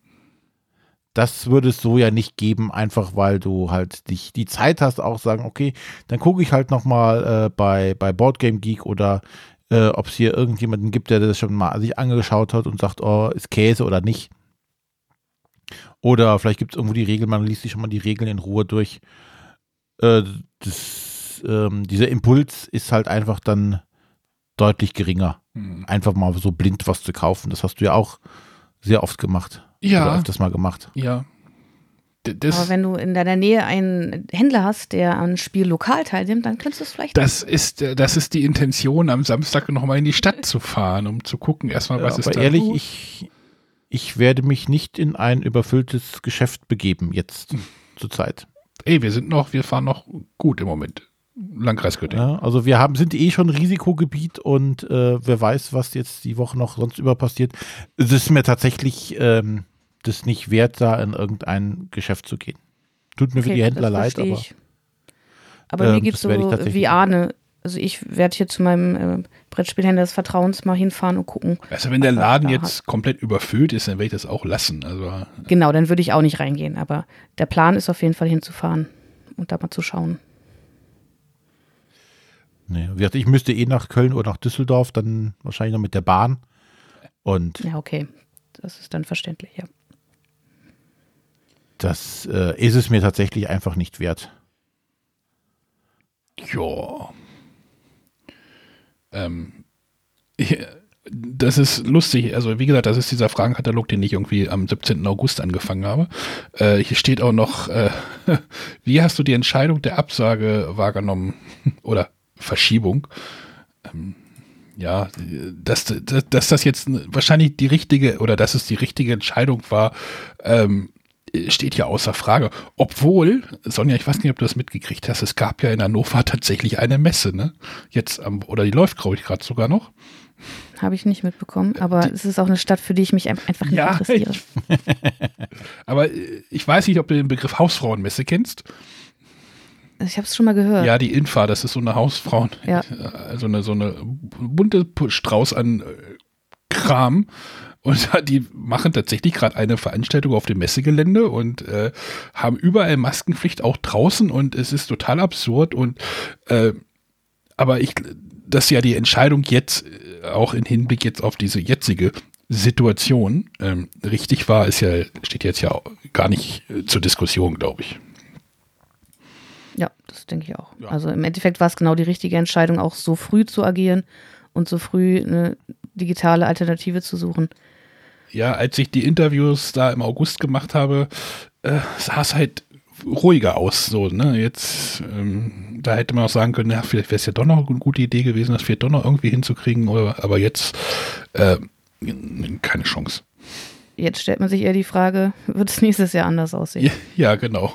das würde es so ja nicht geben, einfach weil du halt dich die Zeit hast, auch sagen, okay, dann gucke ich halt nochmal äh, bei, bei Boardgame Geek oder äh, ob es hier irgendjemanden gibt, der das schon mal sich angeschaut hat und sagt, oh, ist Käse oder nicht. Oder vielleicht gibt es irgendwo die Regeln, man liest sich schon mal die Regeln in Ruhe durch. Äh, das, ähm, dieser Impuls ist halt einfach dann deutlich geringer. Mhm. Einfach mal so blind was zu kaufen. Das hast du ja auch sehr oft gemacht. Ja. Oder öfters mal gemacht. Ja. Das, Aber wenn du in deiner Nähe einen Händler hast, der an Spiel lokal teilnimmt, dann könntest du es vielleicht. Das ist, äh, das ist die Intention, am Samstag nochmal in die Stadt zu fahren, um zu gucken, erstmal, was ja, ist aber da. ehrlich, ich, ich werde mich nicht in ein überfülltes Geschäft begeben, jetzt hm. zur Zeit. Ey, wir sind noch, wir fahren noch gut im Moment. Landkreis Göttingen. Ja, also wir haben, sind eh schon Risikogebiet und äh, wer weiß, was jetzt die Woche noch sonst über passiert. Es ist mir tatsächlich ähm, das nicht wert, da in irgendein Geschäft zu gehen. Tut mir okay, für die Händler leid, aber. Ich. Aber ähm, mir geht es so wie Arne. Also ich werde hier zu meinem äh, Brettspielhändler des Vertrauens mal hinfahren und gucken. Also wenn der Laden jetzt hat. komplett überfüllt ist, dann werde ich das auch lassen. Also genau, dann würde ich auch nicht reingehen. Aber der Plan ist auf jeden Fall hinzufahren und da mal zu schauen. Nee, ich müsste eh nach Köln oder nach Düsseldorf, dann wahrscheinlich noch mit der Bahn. Und ja, okay. Das ist dann verständlich, ja das äh, ist es mir tatsächlich einfach nicht wert. Ja. Ähm, das ist lustig. Also, wie gesagt, das ist dieser Fragenkatalog, den ich irgendwie am 17. August angefangen habe. Äh, hier steht auch noch, äh, wie hast du die Entscheidung der Absage wahrgenommen oder Verschiebung? Ähm, ja, dass, dass, dass das jetzt wahrscheinlich die richtige oder dass es die richtige Entscheidung war, ähm, steht ja außer Frage. Obwohl, Sonja, ich weiß nicht, ob du das mitgekriegt hast, es gab ja in Hannover tatsächlich eine Messe, ne? Jetzt, oder die läuft, glaube ich, gerade sogar noch. Habe ich nicht mitbekommen, aber die, es ist auch eine Stadt, für die ich mich einfach nicht ja, interessiere. Ich, aber äh, ich weiß nicht, ob du den Begriff Hausfrauenmesse kennst. Ich habe es schon mal gehört. Ja, die Infa, das ist so eine Hausfrauen, ja. also eine, so eine bunte Strauß an äh, Kram. Und die machen tatsächlich gerade eine Veranstaltung auf dem Messegelände und äh, haben überall Maskenpflicht auch draußen und es ist total absurd und äh, aber ich, das ist ja die Entscheidung jetzt, äh, auch im Hinblick jetzt auf diese jetzige Situation ähm, richtig war, ist ja, steht jetzt ja gar nicht äh, zur Diskussion, glaube ich. Das denke ich auch. Ja. Also im Endeffekt war es genau die richtige Entscheidung, auch so früh zu agieren und so früh eine digitale Alternative zu suchen. Ja, als ich die Interviews da im August gemacht habe, äh, sah es halt ruhiger aus. So, ne? Jetzt, ähm, da hätte man auch sagen können, ja, vielleicht wäre es ja doch noch eine gute Idee gewesen, das vielleicht doch noch irgendwie hinzukriegen, oder, aber jetzt äh, keine Chance. Jetzt stellt man sich eher die Frage, wird es nächstes Jahr anders aussehen? Ja, ja genau.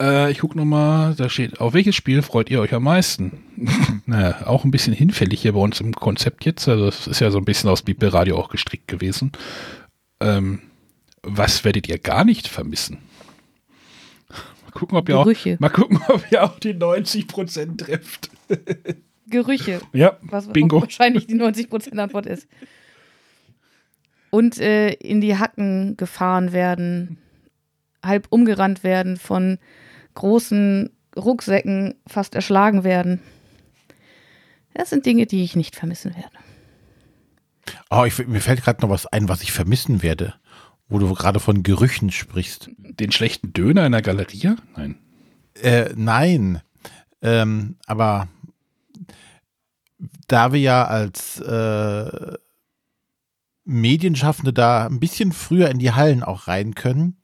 Äh, ich gucke nochmal, da steht, auf welches Spiel freut ihr euch am meisten? naja, auch ein bisschen hinfällig hier bei uns im Konzept jetzt. Also es ist ja so ein bisschen aus Bibelradio auch gestrickt gewesen. Ähm, was werdet ihr gar nicht vermissen? Mal gucken, ob ihr, auch, mal gucken, ob ihr auch die 90% trefft. Gerüche. Ja, was Bingo. wahrscheinlich die 90% Antwort ist. Und äh, in die Hacken gefahren werden, halb umgerannt werden von großen Rucksäcken, fast erschlagen werden. Das sind Dinge, die ich nicht vermissen werde. Oh, ich, mir fällt gerade noch was ein, was ich vermissen werde, wo du gerade von Gerüchen sprichst. Den schlechten Döner in der Galerie? Nein. Äh, nein. Ähm, aber da wir ja als äh, Medienschaffende da ein bisschen früher in die Hallen auch rein können,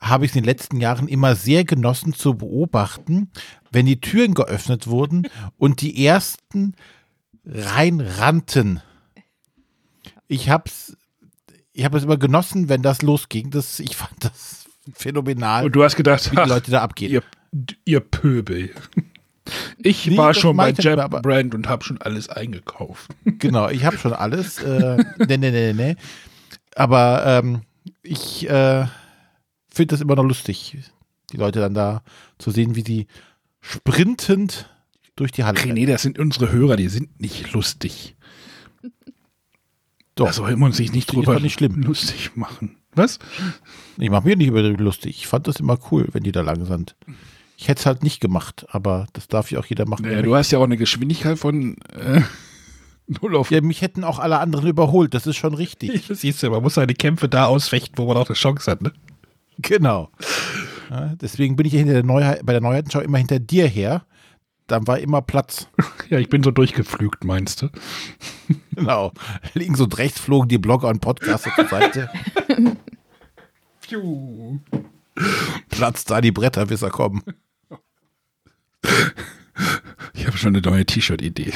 habe ich es in den letzten Jahren immer sehr genossen zu beobachten, wenn die Türen geöffnet wurden und die ersten reinrannten. Ich habe es ich hab es immer genossen, wenn das losging. Das, ich fand das phänomenal. Und du hast gedacht, wie die Leute da abgehen. Ihr, ihr Pöbel. Ich nee, war schon bei Jab Brand und habe schon alles eingekauft. Genau, ich habe schon alles. Äh, nee, nee, nee, nee. Aber ähm, ich äh, finde das immer noch lustig, die Leute dann da zu sehen, wie sie sprintend durch die Halle. Nee, das sind unsere Hörer, die sind nicht lustig. Doch. Da soll man sich nicht drüber nicht schlimm. lustig machen. Was? Ich mache mir nicht über lustig. Ich fand das immer cool, wenn die da lang sind. Ich hätte es halt nicht gemacht, aber das darf ja auch jeder machen. Naja, du hast ja auch eine Geschwindigkeit von äh, 0 auf. Ja, mich hätten auch alle anderen überholt, das ist schon richtig. Siehst du, man muss seine Kämpfe da ausfechten, wo man auch eine Chance hat, ne? Genau. Ja, deswegen bin ich hinter der Neuheit, bei der Neuheitenschau immer hinter dir her. Dann war immer Platz. Ja, ich bin so durchgeflügt, meinst du? Genau. Links und rechts flogen die Blogger und Podcaster zur Seite. Piu. Platz da die Bretterwisser kommen. Ich habe schon eine neue T-Shirt-Idee.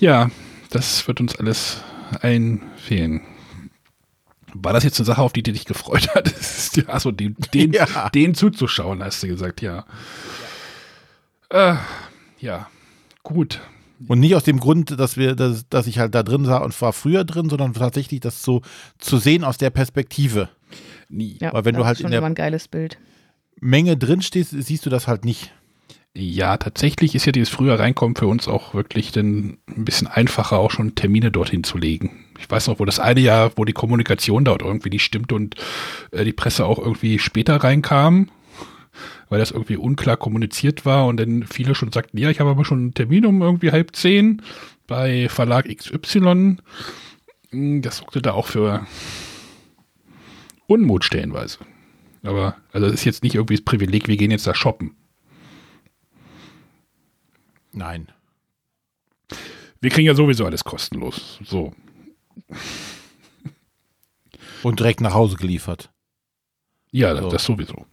ja, das wird uns alles einfehlen. War das jetzt eine Sache, auf die, die dich gefreut hat? Achso, den, den, ja. den zuzuschauen, hast du gesagt, ja. Ja, äh, ja. gut. Und nicht aus dem Grund, dass wir, dass, dass ich halt da drin sah und war früher drin, sondern tatsächlich das so zu sehen aus der Perspektive. Nie. Ja, Weil wenn du halt in der ein geiles Bild. Menge drin stehst, siehst du das halt nicht. Ja, tatsächlich ist ja dieses früher reinkommen für uns auch wirklich dann ein bisschen einfacher, auch schon Termine dorthin zu legen. Ich weiß noch, wo das eine Jahr, wo die Kommunikation dort irgendwie nicht stimmt und äh, die Presse auch irgendwie später reinkam, weil das irgendwie unklar kommuniziert war und dann viele schon sagten, ja, ich habe aber schon einen Termin um irgendwie halb zehn bei Verlag XY. Hm, das sorgte da auch für Unmut stellenweise. Aber, also das ist jetzt nicht irgendwie das Privileg, wir gehen jetzt da shoppen. Nein. Wir kriegen ja sowieso alles kostenlos. So. Und direkt nach Hause geliefert. Ja, so. das sowieso.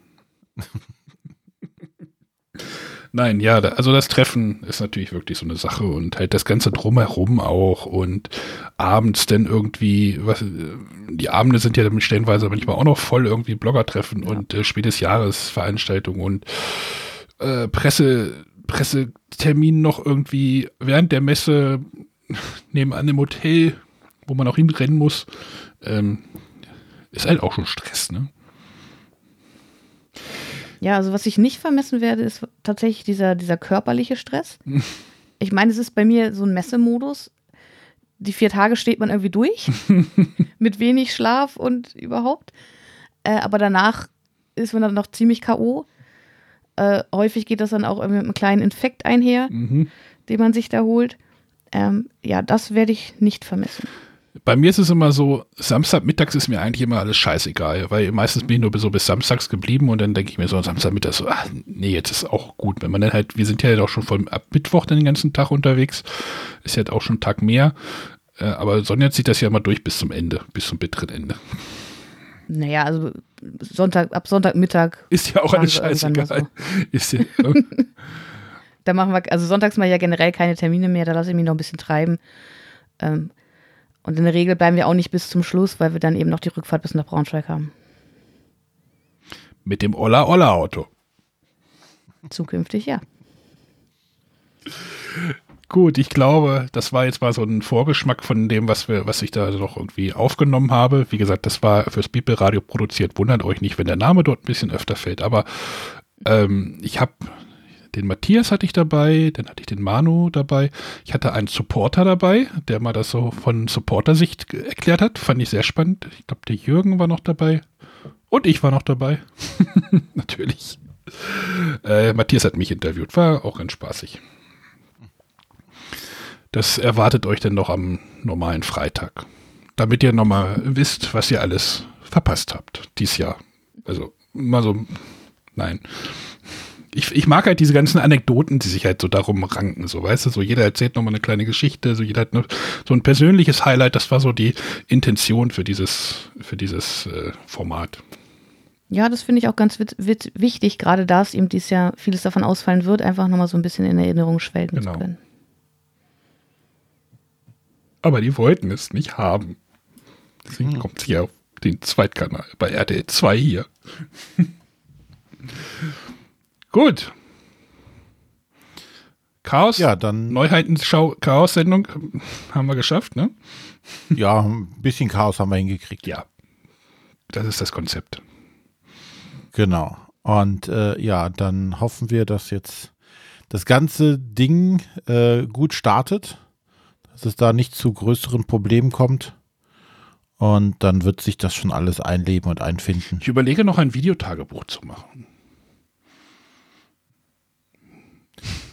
Nein, ja, also das Treffen ist natürlich wirklich so eine Sache und halt das Ganze drumherum auch und abends dann irgendwie, was, die Abende sind ja stellenweise manchmal auch noch voll irgendwie Bloggertreffen ja. und äh, spätes Jahresveranstaltungen und äh, Presse, Pressetermin noch irgendwie während der Messe nebenan im Hotel, wo man auch hinrennen muss, ähm, ist halt auch schon Stress, ne? Ja, also was ich nicht vermessen werde, ist tatsächlich dieser, dieser körperliche Stress. Ich meine, es ist bei mir so ein Messemodus. Die vier Tage steht man irgendwie durch, mit wenig Schlaf und überhaupt. Äh, aber danach ist man dann noch ziemlich K.O. Äh, häufig geht das dann auch mit einem kleinen Infekt einher. Mhm. den man sich da holt. Ähm, ja, das werde ich nicht vermissen. Bei mir ist es immer so, Samstagmittags ist mir eigentlich immer alles scheißegal, weil meistens bin ich nur so bis samstags geblieben und dann denke ich mir so Samstagmittags so, ach nee, jetzt ist auch gut. Wenn man dann halt, wir sind ja auch schon von ab Mittwoch den ganzen Tag unterwegs, ist ja auch schon ein Tag mehr. Äh, aber Sonja zieht das ja immer durch bis zum Ende, bis zum bitteren Ende. Naja, also Sonntag, ab Sonntagmittag. Ist ja auch alles scheißegal. So. Ist ja, da machen wir, also sonntags mal ja generell keine Termine mehr, da lasse ich mich noch ein bisschen treiben. Ähm, und in der Regel bleiben wir auch nicht bis zum Schluss, weil wir dann eben noch die Rückfahrt bis nach Braunschweig haben. Mit dem Olla-Olla-Auto. Zukünftig, ja. Gut, ich glaube, das war jetzt mal so ein Vorgeschmack von dem, was wir, was ich da noch irgendwie aufgenommen habe. Wie gesagt, das war fürs People Radio produziert. Wundert euch nicht, wenn der Name dort ein bisschen öfter fällt. Aber ähm, ich habe den Matthias hatte ich dabei, dann hatte ich den Manu dabei. Ich hatte einen Supporter dabei, der mal das so von Supporter-Sicht erklärt hat. Fand ich sehr spannend. Ich glaube, der Jürgen war noch dabei. Und ich war noch dabei. Natürlich. Äh, Matthias hat mich interviewt. War auch ganz spaßig. Das erwartet euch dann noch am normalen Freitag. Damit ihr nochmal wisst, was ihr alles verpasst habt dieses Jahr. Also mal so, nein ich, ich mag halt diese ganzen Anekdoten, die sich halt so darum ranken, so weißt du, so jeder erzählt nochmal eine kleine Geschichte, so jeder hat noch so ein persönliches Highlight, das war so die Intention für dieses, für dieses äh, Format. Ja, das finde ich auch ganz wit wit wichtig, gerade da es eben dieses Jahr vieles davon ausfallen wird, einfach nochmal so ein bisschen in Erinnerung schwelgen genau. zu können. Aber die wollten es nicht haben. Deswegen hm. kommt sie auf den Zweitkanal bei RTL 2 hier. Gut. Chaos. Ja, dann. Neuheitenschau, Chaos-Sendung haben wir geschafft, ne? Ja, ein bisschen Chaos haben wir hingekriegt. Ja. Das ist das Konzept. Genau. Und äh, ja, dann hoffen wir, dass jetzt das ganze Ding äh, gut startet, dass es da nicht zu größeren Problemen kommt. Und dann wird sich das schon alles einleben und einfinden. Ich überlege noch ein Videotagebuch zu machen.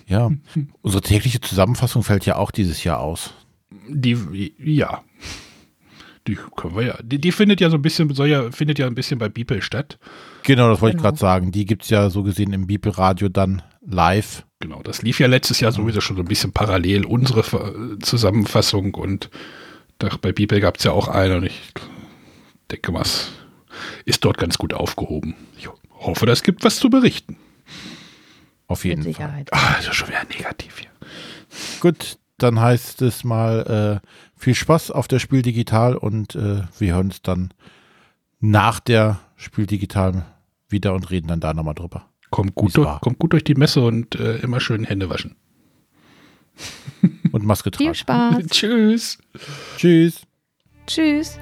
Ja, unsere tägliche Zusammenfassung fällt ja auch dieses Jahr aus. Die, ja. Die können wir ja. Die, die findet ja so ein bisschen, soll ja, findet ja ein bisschen bei Bibel statt. Genau, das wollte genau. ich gerade sagen. Die gibt es ja so gesehen im Bibelradio dann live. Genau, das lief ja letztes Jahr sowieso schon so ein bisschen parallel, unsere Zusammenfassung und da, bei Bibel gab es ja auch eine und ich denke, was ist dort ganz gut aufgehoben. Ich hoffe, das gibt was zu berichten. Auf jeden Mit Sicherheit. Fall. Ah, also schon wieder negativ hier. Gut, dann heißt es mal äh, viel Spaß auf der Spiel Digital und äh, wir hören uns dann nach der Spiel Digital wieder und reden dann da nochmal drüber. Kommt gut, durch, kommt gut durch die Messe und äh, immer schön Hände waschen. Und Maske tragen. Viel Spaß. Tschüss. Tschüss. Tschüss.